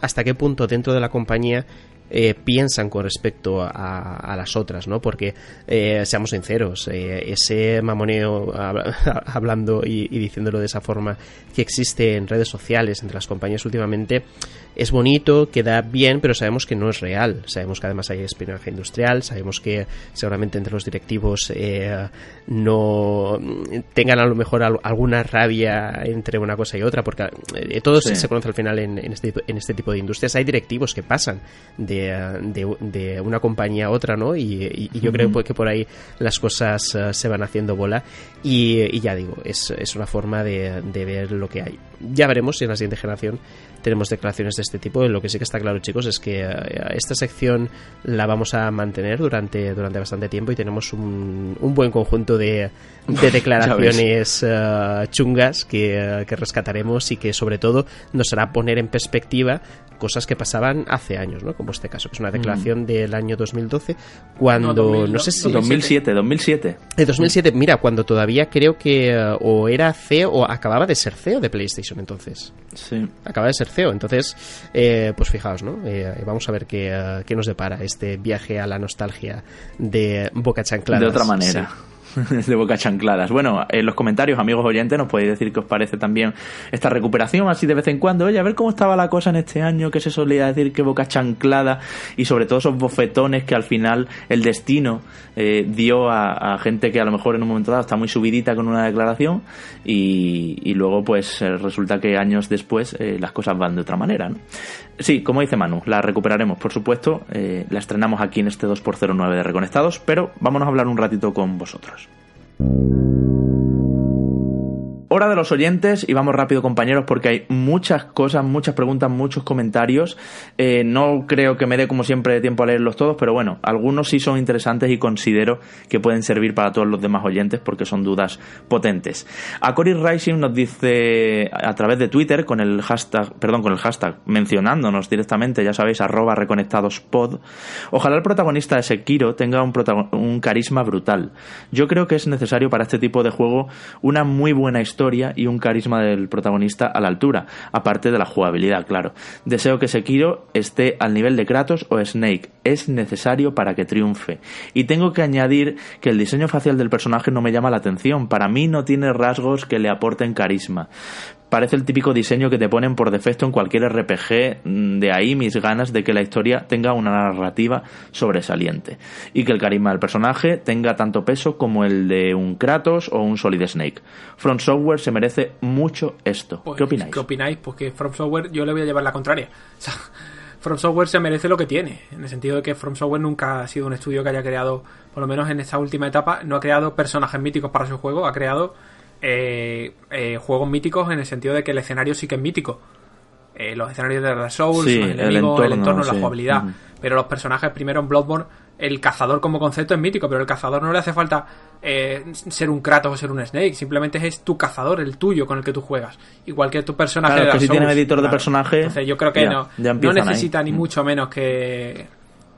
hasta qué punto dentro de la compañía eh, piensan con respecto a, las otras, ¿no? Porque, eh, seamos sinceros, eh, ese mamoneo hablando y, diciéndolo de esa forma que existe en redes sociales entre las compañías últimamente es bonito, queda bien, pero sabemos que no es real. Sabemos que además hay espionaje industrial, sabemos que seguramente entre los directivos no tengan a lo mejor alguna rabia entre una cosa y otra, porque todo se conoce al final en, este, en este tipo de industrias. Hay directivos que pasan de de, una compañía a otra, ¿no? Y, yo creo que por ahí las cosas eh, se van haciendo bola y, ya digo, es, es una forma de, de, ver lo que hay. Ya veremos si en la siguiente generación tenemos declaraciones de este tipo. Lo que sí que está claro, chicos, es que eh, esta sección la vamos a mantener durante, durante bastante tiempo y tenemos un, un buen conjunto de, de declaraciones eh, chungas que, que rescataremos y que sobre todo nos hará poner en perspectiva cosas que pasaban hace años, ¿no? Como este caso, que es una declaración mm. del año 2012, cuando, no, sé si... 2007, 2007. De 2007, mira, cuando todavía creo que eh, o era CEO o acababa de ser CEO de PlayStation entonces. Sí. Acaba de ser CEO, entonces, eh, pues fijaos, ¿no? Eh, vamos a ver qué, qué, nos depara este viaje a la nostalgia de Boca Chanclada. De otra manera. de boca chancladas. Bueno, en los comentarios, amigos oyentes, nos podéis decir qué os parece también esta recuperación así de vez en cuando. Oye, a ver cómo estaba la cosa en este año, que se solía decir que boca chanclada y sobre todo esos bofetones que al final el destino eh, dio a, gente que a lo mejor en un momento dado está muy subidita con una declaración y, luego pues eh, resulta que años después eh, las cosas van de otra manera. ¿no? Sí, como dice Manu, la recuperaremos, por supuesto. la estrenamos aquí en este 2x09 de Reconectados, pero vámonos a hablar un ratito con vosotros. Hora de los oyentes y vamos rápido compañeros porque hay muchas cosas, muchas preguntas, muchos comentarios. Eh, no creo que me dé como siempre tiempo a leerlos todos, pero bueno, algunos sí son interesantes y considero que pueden servir para todos los demás oyentes porque son dudas potentes. A Cory Rising nos dice a través de Twitter con el hashtag, perdón, con el hashtag mencionándonos directamente, ya sabéis, arroba reconectadospod. Ojalá el protagonista de Sekiro tenga un, un carisma brutal. Yo creo que es necesario para este tipo de juego una muy buena historia y un carisma del protagonista a la altura, aparte de la jugabilidad, claro. Deseo que Sekiro esté al nivel de Kratos o Snake, es necesario para que triunfe. Y tengo que añadir que el diseño facial del personaje no me llama la atención, para mí no tiene rasgos que le aporten carisma parece el típico diseño que te ponen por defecto en cualquier RPG, mm, de ahí mis ganas de que la historia tenga una narrativa sobresaliente y que el carisma del personaje tenga tanto peso como el de un Kratos o un Solid Snake. From Software se merece mucho esto. Pues, ¿Qué opináis? ¿Qué opináis? Porque From Software yo le voy a llevar la contraria. From Software se merece lo que tiene, en el sentido de que From Software nunca ha sido un estudio que haya creado, por lo menos en esta última etapa, no ha creado personajes míticos para su juego, ha creado eh, eh, juegos míticos en el sentido de que el escenario sí que es mítico. Eh, los escenarios de Dark Souls, el, entorno, el entorno la jugabilidad. Pero los personajes, primero en Bloodborne, el cazador como concepto es mítico, pero el cazador no le hace falta ser un Kratos o ser un Snake, simplemente es tu cazador, el tuyo con el que tú juegas. Igual que tu personaje de que si tiene editor de personaje. yo creo que no, no necesita ni mucho menos que,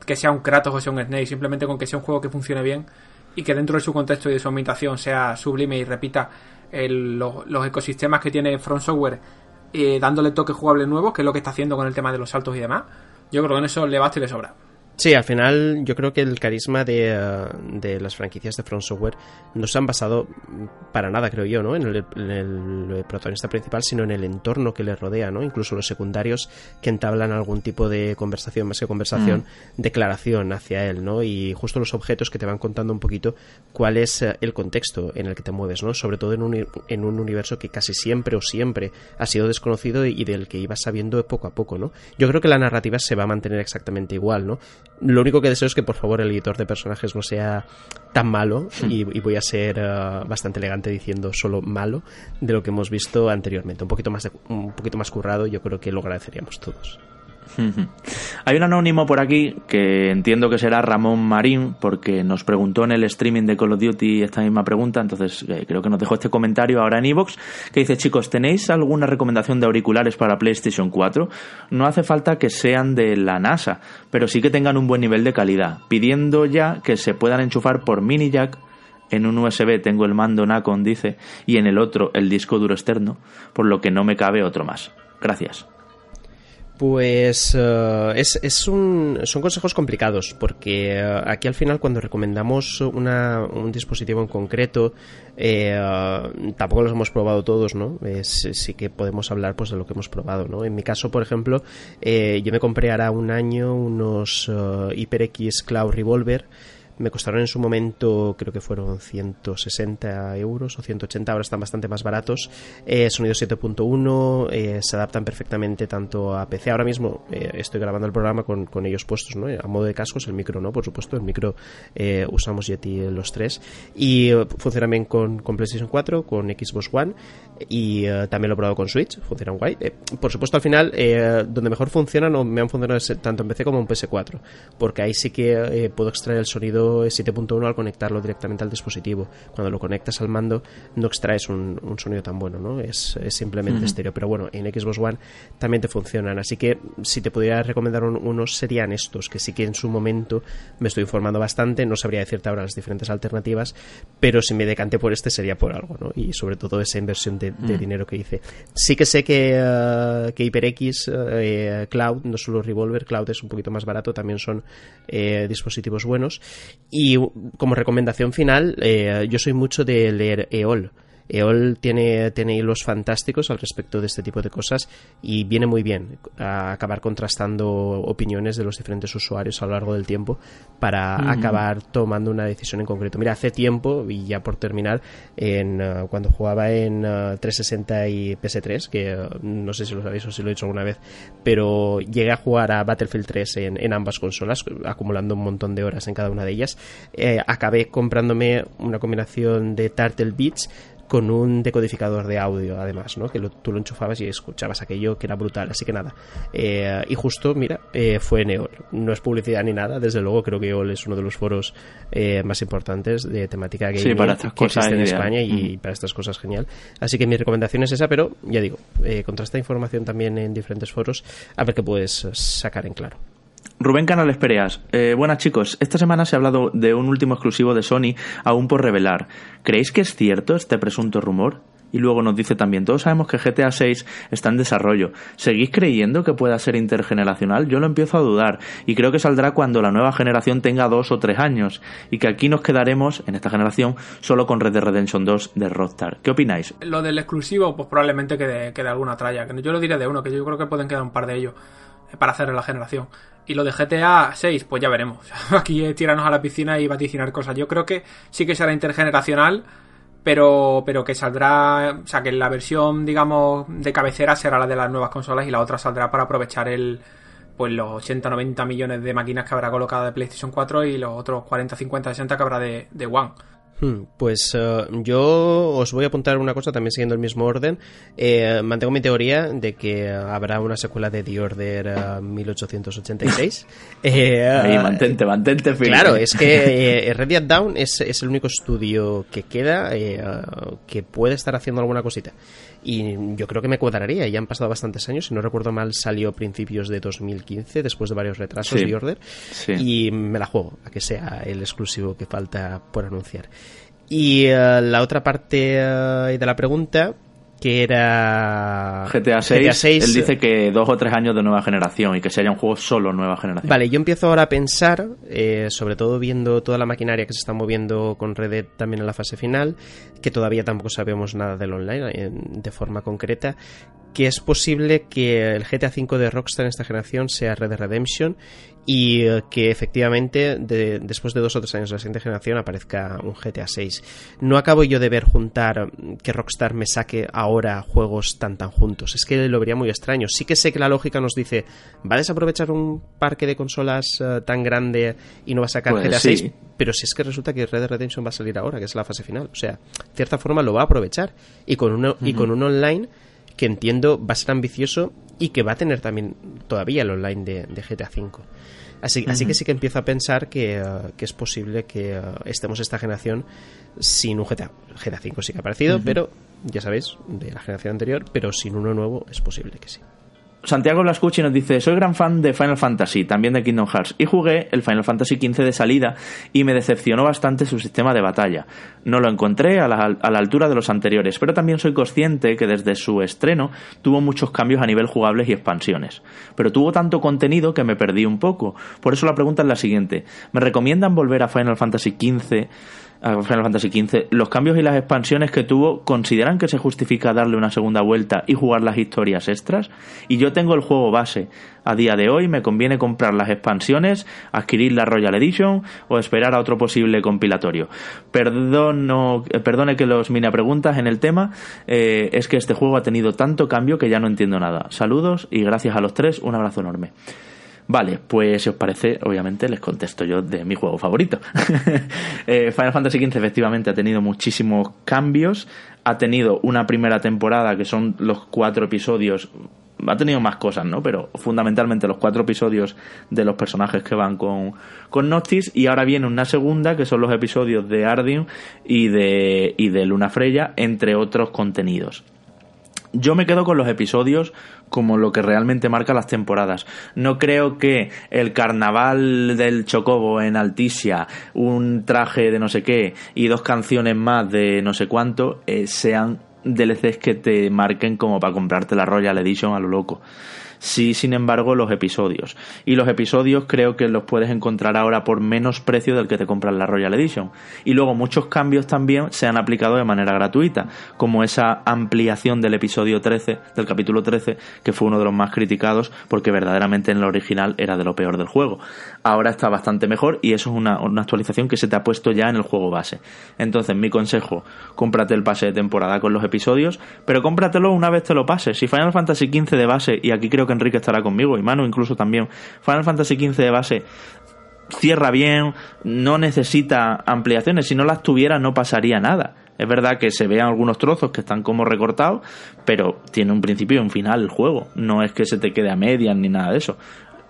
que sea un Kratos o sea un Snake, simplemente con que sea un juego que funcione bien y que dentro de su contexto y de su ambientación sea sublime y repita los, ecosistemas que tiene Front Software eh, dándole toques jugables nuevos, que es lo que está haciendo con el tema de los saltos y demás. Yo creo que en eso le basta y le sobra. Sí, al final yo creo que el carisma de, eh, de las franquicias de Front Software no se han basado para nada, creo yo, ¿no? En el, protagonista principal, sino en el entorno que le rodea, ¿no? Incluso los secundarios que entablan algún tipo de conversación, más que conversación, mm. declaración hacia él, ¿no? Y justo los objetos que te van contando un poquito cuál es eh, el contexto en el que te mueves, ¿no? Sobre todo en un, en un universo que casi siempre o siempre ha sido desconocido y del que ibas sabiendo poco a poco, ¿no? Yo creo que la narrativa se va a mantener exactamente igual, ¿no? Lo único que deseo es que por favor el editor de personajes no sea tan malo hmm. y, voy a ser eh, bastante elegante diciendo solo malo de lo que hemos visto anteriormente. Un poquito más, un poquito más currado yo creo que lo agradeceríamos todos. Hay un anónimo por aquí que entiendo que será Ramón Marín, porque nos preguntó en el streaming de Call of Duty esta misma pregunta, entonces eh, creo que nos dejó este comentario ahora en Evox, que dice, chicos, ¿tenéis alguna recomendación de auriculares para PlayStation 4? No hace falta que sean de la NASA, pero sí que tengan un buen nivel de calidad, pidiendo ya que se puedan enchufar por mini jack en un USB tengo el mando Nacon, dice, y en el otro el disco duro externo, por lo que no me cabe otro más. Gracias. Pues eh, es, es un, son consejos complicados porque eh, aquí al final cuando recomendamos una, un dispositivo en concreto eh, tampoco los hemos probado todos, ¿no? sí que podemos hablar pues de lo que hemos probado, ¿no? En mi caso, por ejemplo, yo me compré ahora un año unos HyperX Cloud Revolver me costaron en su momento, creo que fueron 160 euros o 180, ahora están bastante más baratos. Eh, sonido 7.1, eh, se adaptan perfectamente tanto a PC. Ahora mismo eh, estoy grabando el programa con, con, ellos puestos, ¿no? A modo de cascos, el micro no, por supuesto, el micro usamos Yeti los tres. Y funciona bien con, con, PlayStation 4, con Xbox One y también lo he probado con Switch, funcionan guay. por supuesto, al final, donde mejor funcionan o me han funcionado tanto en PC como en PS4, porque ahí sí que puedo extraer el sonido 7.1 al conectarlo directamente al dispositivo. Cuando lo conectas al mando no extraes un, sonido tan bueno, ¿no? Es, simplemente estéreo. Pero bueno, en Xbox One también te funcionan. Así que si te pudiera recomendar unos serían estos, que sí que en su momento me estoy informando bastante. No sabría decirte ahora las diferentes alternativas, pero si me decanté por este sería por algo, ¿no? Y sobre todo esa inversión de, dinero que hice. Sí que sé que, uh, que HyperX uh, Cloud, no solo Revolver, Cloud es un poquito más barato, también son eh, dispositivos buenos y como recomendación final, eh, yo soy mucho de leer EOL. EOL tiene, tiene hilos fantásticos al respecto de este tipo de cosas y viene muy bien a acabar contrastando opiniones de los diferentes usuarios a lo largo del tiempo para acabar tomando una decisión en concreto. Mira, hace tiempo, y ya por terminar, en, uh, cuando jugaba en 360 uh, y PS3, que uh, no sé si lo sabéis o si lo he dicho alguna vez, pero llegué a jugar a Battlefield 3 en, en ambas consolas, acumulando un montón de horas en cada una de ellas. Eh, acabé comprándome una combinación de Turtle Beach con un decodificador de audio, además, ¿no? Que tú lo enchufabas y escuchabas aquello que era brutal. Así que nada. Eh, y justo, mira, eh, fue en EOL. No es publicidad ni nada, desde luego creo que EOL es uno de los foros eh, más importantes de temática gaming para estas que cosas en España y para estas cosas genial. Así que mi recomendación es esa, pero ya digo, contrasta información también en diferentes foros a ver qué puedes sacar en claro. Rubén Canales Pereas. Eh, buenas chicos, esta semana se ha hablado de un último exclusivo de Sony aún por revelar. ¿Creéis que es cierto este presunto rumor? Y luego nos dice también, todos sabemos que GTA 6 está en desarrollo. ¿Seguís creyendo que pueda ser intergeneracional? Yo lo empiezo a dudar y creo que saldrá cuando la nueva generación tenga dos o tres años y que aquí nos quedaremos, en esta generación, solo con Red Dead Redemption 2 de Rockstar. ¿Qué opináis? Lo del exclusivo, pues probablemente quede, quede alguna tralla. Yo lo diré de uno, que yo creo que pueden quedar un par de ellos para hacer la generación. Y lo de GTA 6, pues ya veremos. Aquí es tirarnos a la piscina y vaticinar cosas. Yo creo que sí que será intergeneracional, pero, pero que saldrá, o sea, que la versión, digamos, de cabecera será la de las nuevas consolas y la otra saldrá para aprovechar el, pues los 80, 90 millones de máquinas que habrá colocado de PlayStation 4 y los otros 40, 50, 60 que habrá de, de One. Hmm, pues eh, yo os voy a apuntar una cosa también siguiendo el mismo orden. Eh, mantengo mi teoría de que habrá una secuela de The Order 1886. eh, Ahí, mantente, mantente Claro, es que eh, Red Dead Down es, es, el único estudio que queda que puede estar haciendo alguna cosita. Y yo creo que me cuadraría. Ya han pasado bastantes años. Si no recuerdo mal, salió a principios de 2015, después de varios retrasos de Order. Y me la juego a que sea el exclusivo que falta por anunciar. Y eh, la otra parte eh, de la pregunta, que era GTA 6, él dice que dos o tres años de nueva generación y que sería un juego solo nueva generación. Vale, yo empiezo ahora a pensar, eh, sobre todo viendo toda la maquinaria que se está moviendo con Red Dead también en la fase final, que todavía tampoco sabemos nada del online de forma concreta, que es posible que el GTA V de Rockstar en esta generación sea Red Dead Redemption y eh, que efectivamente después de dos o tres años de la siguiente generación aparezca un GTA 6. No acabo yo de ver juntar mm, que Rockstar me saque ahora juegos tan tan juntos. Es que lo vería muy extraño. Sí que sé que la lógica nos dice, ¿va a desaprovechar un parque de consolas eh, tan grande y no va a sacar GTA 6? Pero si es que resulta que Red Dead Redemption va a salir ahora, que es la fase final. O sea, de cierta forma lo va a aprovechar. Y con, uno, y con un online que entiendo va a ser ambicioso y que va a tener también todavía el online de, GTA V. Así, así que sí que empiezo a pensar que, uh, es posible que uh, estemos esta generación sin un GTA. GTA V sí que ha aparecido, pero ya sabéis, de la generación anterior, pero sin uno nuevo es posible que sí. Santiago Lascuchi nos dice, soy gran fan de Final Fantasy, también de Kingdom Hearts, y jugué el Final Fantasy XV de salida y me decepcionó bastante su sistema de batalla. No lo encontré a la, a la, altura de los anteriores, pero también soy consciente que desde su estreno tuvo muchos cambios a nivel jugables y expansiones. Pero tuvo tanto contenido que me perdí un poco. Por eso la pregunta es la siguiente, ¿me recomiendan volver a Final Fantasy XV? A Final Fantasy XV, los cambios y las expansiones que tuvo, ¿consideran que se justifica darle una segunda vuelta y jugar las historias extras? Y yo tengo el juego base. A día de hoy me conviene comprar las expansiones, adquirir la Royal Edition o esperar a otro posible compilatorio. Perdono, perdone que los mini preguntas en el tema, eh, es que este juego ha tenido tanto cambio que ya no entiendo nada. Saludos y gracias a los tres, un abrazo enorme. Vale, pues si os parece, obviamente les contesto yo de mi juego favorito. eh, Final Fantasy XV efectivamente ha tenido muchísimos cambios. Ha tenido una primera temporada que son los cuatro episodios. Ha tenido más cosas, ¿no? Pero fundamentalmente los cuatro episodios de los personajes que van con, con Noctis. Y ahora viene una segunda que son los episodios de Ardium y de, y de Luna Freya, entre otros contenidos. Yo me quedo con los episodios como lo que realmente marca las temporadas. No creo que el carnaval del Chocobo en Alticia, un traje de no sé qué y dos canciones más de no sé cuánto eh, sean DLCs que te marquen como para comprarte la Royal Edition a lo loco sí, sin embargo, los episodios. Y los episodios creo que los puedes encontrar ahora por menos precio del que te compras la Royal Edition. Y luego muchos cambios también se han aplicado de manera gratuita, como esa ampliación del episodio 13, del capítulo 13, que fue uno de los más criticados porque verdaderamente en la original era de lo peor del juego. Ahora está bastante mejor y eso es una, una actualización que se te ha puesto ya en el juego base. Entonces, mi consejo, cómprate el pase de temporada con los episodios, pero cómpratelo una vez te lo pases. Si Final Fantasy XV de base, y aquí creo que Enrique estará conmigo, y Manu incluso también. Final Fantasy XV de base cierra bien, no necesita ampliaciones, si no las tuviera no pasaría nada. Es verdad que se vean algunos trozos que están como recortados, pero tiene un principio y un final el juego. No es que se te quede a medias ni nada de eso.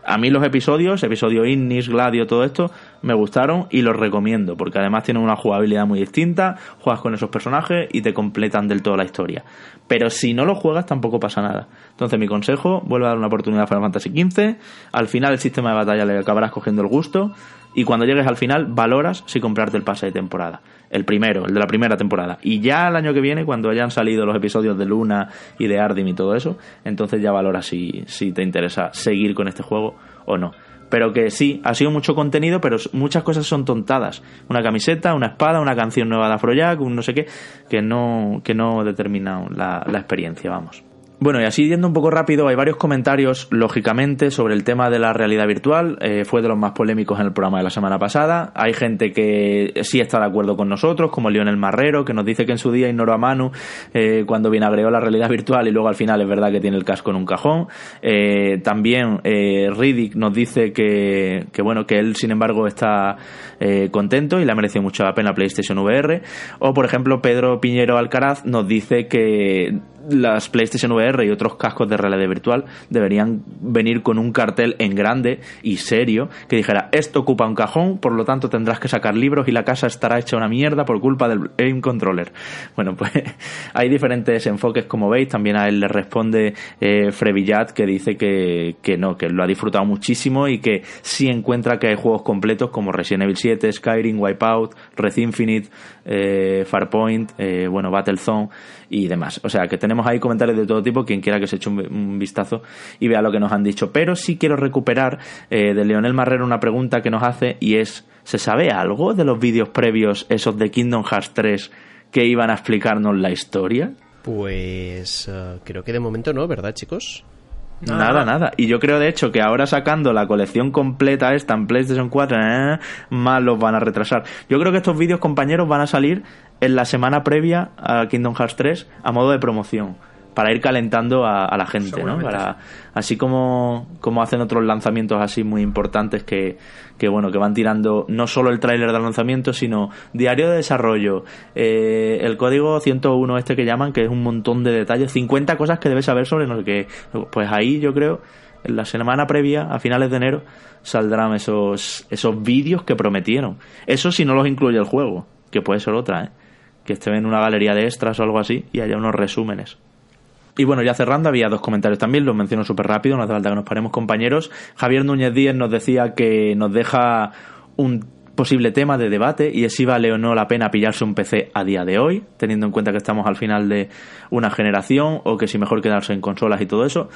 A mí los episodios, episodio Ignis, Gladio, todo esto, me gustaron y los recomiendo, porque además tienen una jugabilidad muy distinta, juegas con esos personajes y te completan del todo la historia. Pero si no lo juegas tampoco pasa nada. Entonces mi consejo, vuelve a dar una oportunidad a Final Fantasy XV, al final el sistema de batalla le acabarás cogiendo el gusto y cuando llegues al final valoras si comprarte el pase de temporada. El primero, el de la primera temporada. Y ya el año que viene, cuando hayan salido los episodios de Luna y de Ardim y todo eso, entonces ya valoras si, si te interesa seguir con este juego o no. Pero que sí, ha sido mucho contenido, pero muchas cosas son tontadas. Una camiseta, una espada, una canción nueva de Afrojack, un no sé qué, que no, que no determinan la, la experiencia, vamos. Bueno, y así yendo un poco rápido, hay varios comentarios, lógicamente, sobre el tema de la realidad virtual. Eh, fue de los más polémicos en el programa de la semana pasada. Hay gente que sí está de acuerdo con nosotros, como Lionel Marrero, que nos dice que en su día ignoró a Manu eh, cuando vinagreó la realidad virtual y luego al final es verdad que tiene el casco en un cajón. Eh, también eh, Riddick nos dice que, que, bueno, que él, sin embargo, está eh, contento y le ha merecido mucho la pena PlayStation VR. O, por ejemplo, Pedro Piñero Alcaraz nos dice que las PlayStation VR y otros cascos de realidad virtual deberían venir con un cartel en grande y serio que dijera esto ocupa un cajón, por lo tanto tendrás que sacar libros y la casa estará hecha una mierda por culpa del aim controller. Bueno, pues hay diferentes enfoques como veis, también a él le responde eh, que dice que, que no, que lo ha disfrutado muchísimo y que sí encuentra que hay juegos completos como Resident Evil 7, Skyrim, Wipeout, Red Infinite, eh, Farpoint, eh, bueno, Battlezone y demás. O sea que tenemos ahí comentarios de todo tipo, quien quiera que se eche un, vistazo y vea lo que nos han dicho. Pero sí quiero recuperar eh, de Leonel Marrero una pregunta que nos hace y es, ¿se sabe algo de los vídeos previos, esos de Kingdom Hearts 3, que iban a explicarnos la historia? Pues uh, creo que de momento no, ¿verdad chicos? Nada, nada, nada. Y yo creo, de hecho, que ahora sacando la colección completa esta en PlayStation 4, eh, más los van a retrasar. Yo creo que estos vídeos, compañeros, van a salir en la semana previa a Kingdom Hearts 3 a modo de promoción para ir calentando a, a la gente, ¿no? Para, así como, como hacen otros lanzamientos así muy importantes que, que bueno, que van tirando no solo el tráiler del lanzamiento, sino diario de desarrollo, eh, el código 101 este que llaman, que es un montón de detalles, 50 cosas que debes saber sobre no sé qué. Pues ahí yo creo, en la semana previa, a finales de enero, saldrán esos, esos vídeos que prometieron. Eso si no los incluye el juego, que puede ser otra, ¿eh? Que estén en una galería de extras o algo así y haya unos resúmenes. Y bueno, ya cerrando, había dos comentarios también, los menciono súper rápido, no hace falta que nos paremos compañeros. Javier Núñez Díez nos decía que nos deja un posible tema de debate y es si vale o no la pena pillarse un PC a día de hoy, teniendo en cuenta que estamos al final de una generación o que si mejor quedarse en consolas y todo eso.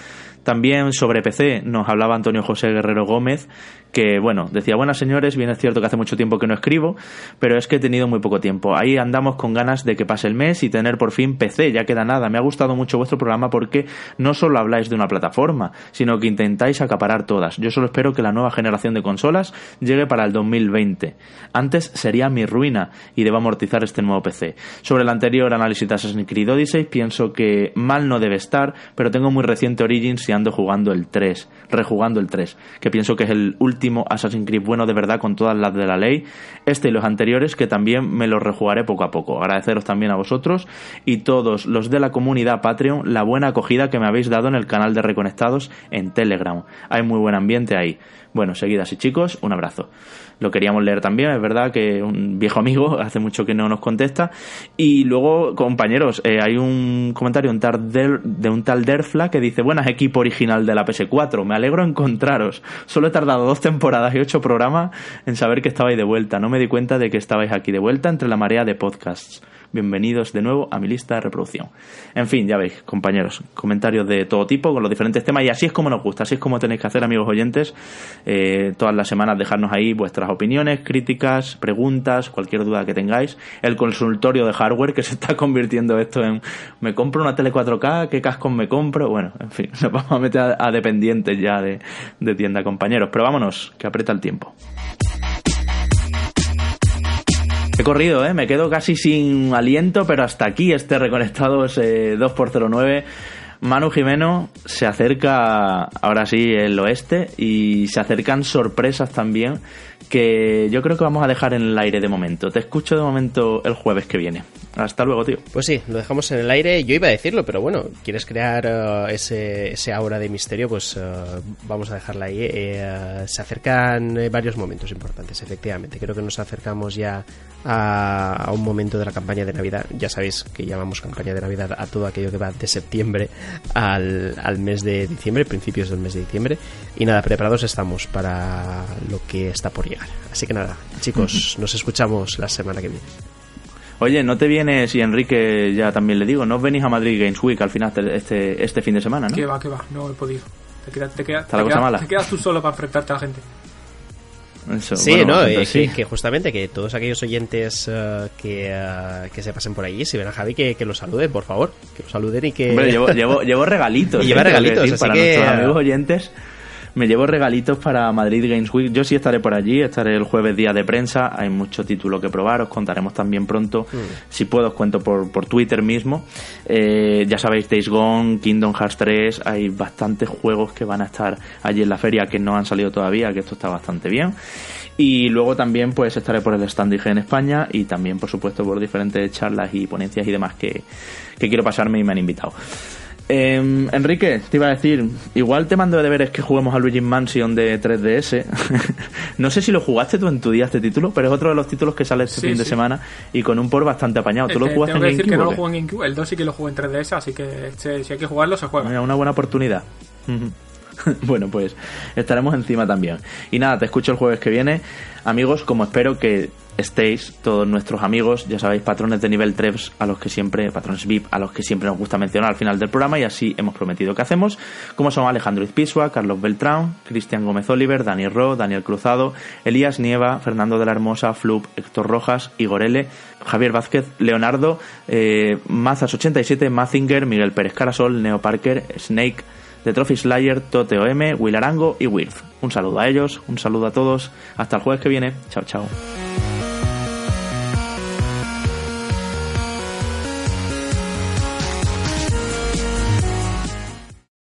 También sobre PC nos hablaba Antonio José Guerrero Gómez, que bueno, decía, buenas señores, bien es cierto que hace mucho tiempo que no escribo, pero es que he tenido muy poco tiempo. Ahí andamos con ganas de que pase el mes y tener por fin PC, ya queda nada. Me ha gustado mucho vuestro programa porque no solo habláis de una plataforma, sino que intentáis acaparar todas. Yo solo espero que la nueva generación de consolas llegue para el 2020. Antes sería mi ruina y debo amortizar este nuevo PC. Sobre el anterior análisis de Assassin's Creed Odyssey, pienso que mal no debe estar, pero tengo muy reciente Origins y ando jugando el 3, rejugando el 3, que pienso que es el último Assassin's Creed bueno de verdad con todas las de la ley, este y los anteriores que también me los rejugaré poco a poco. Agradeceros también a vosotros y todos los de la comunidad Patreon la buena acogida que me habéis dado en el canal de Reconectados en Telegram. Hay muy buen ambiente ahí. Bueno, seguidas y chicos, un abrazo lo queríamos leer también, es verdad que un viejo amigo hace mucho que no nos contesta. Y luego, compañeros, eh, hay un comentario de un tal Derfla que dice, buenas equipo original de la PS4, me alegro encontraros. Solo he tardado dos temporadas y ocho programas en saber que estabais de vuelta. No me di cuenta de que estabais aquí de vuelta entre la marea de podcasts. Bienvenidos de nuevo a mi lista de reproducción. En fin, ya veis, compañeros, comentarios de todo tipo con los diferentes temas y así es como nos gusta, así es como tenéis que hacer, amigos oyentes, eh, todas las semanas dejarnos ahí vuestras opiniones, críticas, preguntas, cualquier duda que tengáis. El consultorio de hardware que se está convirtiendo esto en me compro una tele 4K, qué cascos me compro. Bueno, en fin, nos vamos a meter a, dependientes ya de, de tienda, compañeros. Pero vámonos, que aprieta el tiempo. Corrido, ¿eh? Me quedo casi sin aliento, pero hasta aquí este Reconectados eh, 2x09. Manu Jimeno se acerca ahora sí el oeste y se acercan sorpresas también que yo creo que vamos a dejar en el aire de momento. Te escucho de momento el jueves que viene. Hasta luego, tío. Pues sí, lo dejamos en el aire. Yo iba a decirlo, pero bueno, quieres crear uh, ese, ese aura de misterio, pues uh, vamos a dejarla ahí. Eh, se acercan eh, varios momentos importantes, efectivamente. Creo que nos acercamos ya a, a, un momento de la campaña de Navidad. Ya sabéis que llamamos campaña de Navidad a todo aquello que va de septiembre al, al mes de diciembre, principios del mes de diciembre. Y nada, preparados estamos para lo que está por llegar. Así que nada, chicos, nos escuchamos la semana que viene. Oye, ¿no te vienes, y Enrique ya también le digo, no venís a Madrid Games Week al final este, este fin de semana, no? Que va, que va, no he podido. Te quedas, te quedas, te, quedas, mala? te quedas tú solo para enfrentarte a la gente. Eso, sí, bueno, no, eh, sí. Que, que, justamente que todos aquellos oyentes uh, que, uh, que se pasen por allí, si ven a Javi, que, que lo saluden, por favor. Que lo saluden y que. Hombre, llevo, llevo, llevo regalitos. y lleva regalitos, así para que, nuestros amigos oyentes me llevo regalitos para Madrid Games Week. Yo sí estaré por allí, estaré el jueves día de prensa. Hay mucho título que probar, os contaremos también pronto. Mm. Si puedo, os cuento por, por Twitter mismo. Eh, ya sabéis, Days Gone, Kingdom Hearts 3. Hay bastantes juegos que van a estar allí en la feria que no han salido todavía, que esto está bastante bien. Y luego también pues estaré por el stand IG en España y también por supuesto por diferentes charlas y ponencias y demás que, que quiero pasarme y me han invitado. Eh, Enrique, te iba a decir, igual te mando de deberes que juguemos a Luigi Mansion de 3DS. no sé si lo jugaste tú en tu día este título, pero es otro de los títulos que sale este Sí, fin de semana y con un por bastante apañado. ¿Tú lo Eh, jugaste tengo que en decir que GameCube? no lo juego en GameCube. El 2 sí que lo juego en 3DS, así que este, si hay que jugarlo, se juega. Mira, una buena oportunidad. Bueno, pues estaremos encima también. Y nada, te escucho el jueves que viene. Amigos, como espero que estéis, todos nuestros amigos, ya sabéis, patrones de nivel 3 a los que siempre, patrones VIP, a los que siempre nos gusta mencionar al final del programa y así hemos prometido que hacemos, como son Alejandro Izpisua, Carlos Beltrán, Cristian Gómez Oliver, Daniel Ro, Daniel Cruzado, Elías Nieva, Fernando de la Hermosa, Flup, Héctor Rojas, Igor L, Javier Vázquez, Leonardo, eh, Mazas87, Mazinger, Miguel Pérez Carasol, Neo Parker, Snake, The Trophy Slayer, Tote OM, Will Arango y Wirth. Un saludo a ellos, un saludo a todos. Hasta el jueves que viene. Chao, chao.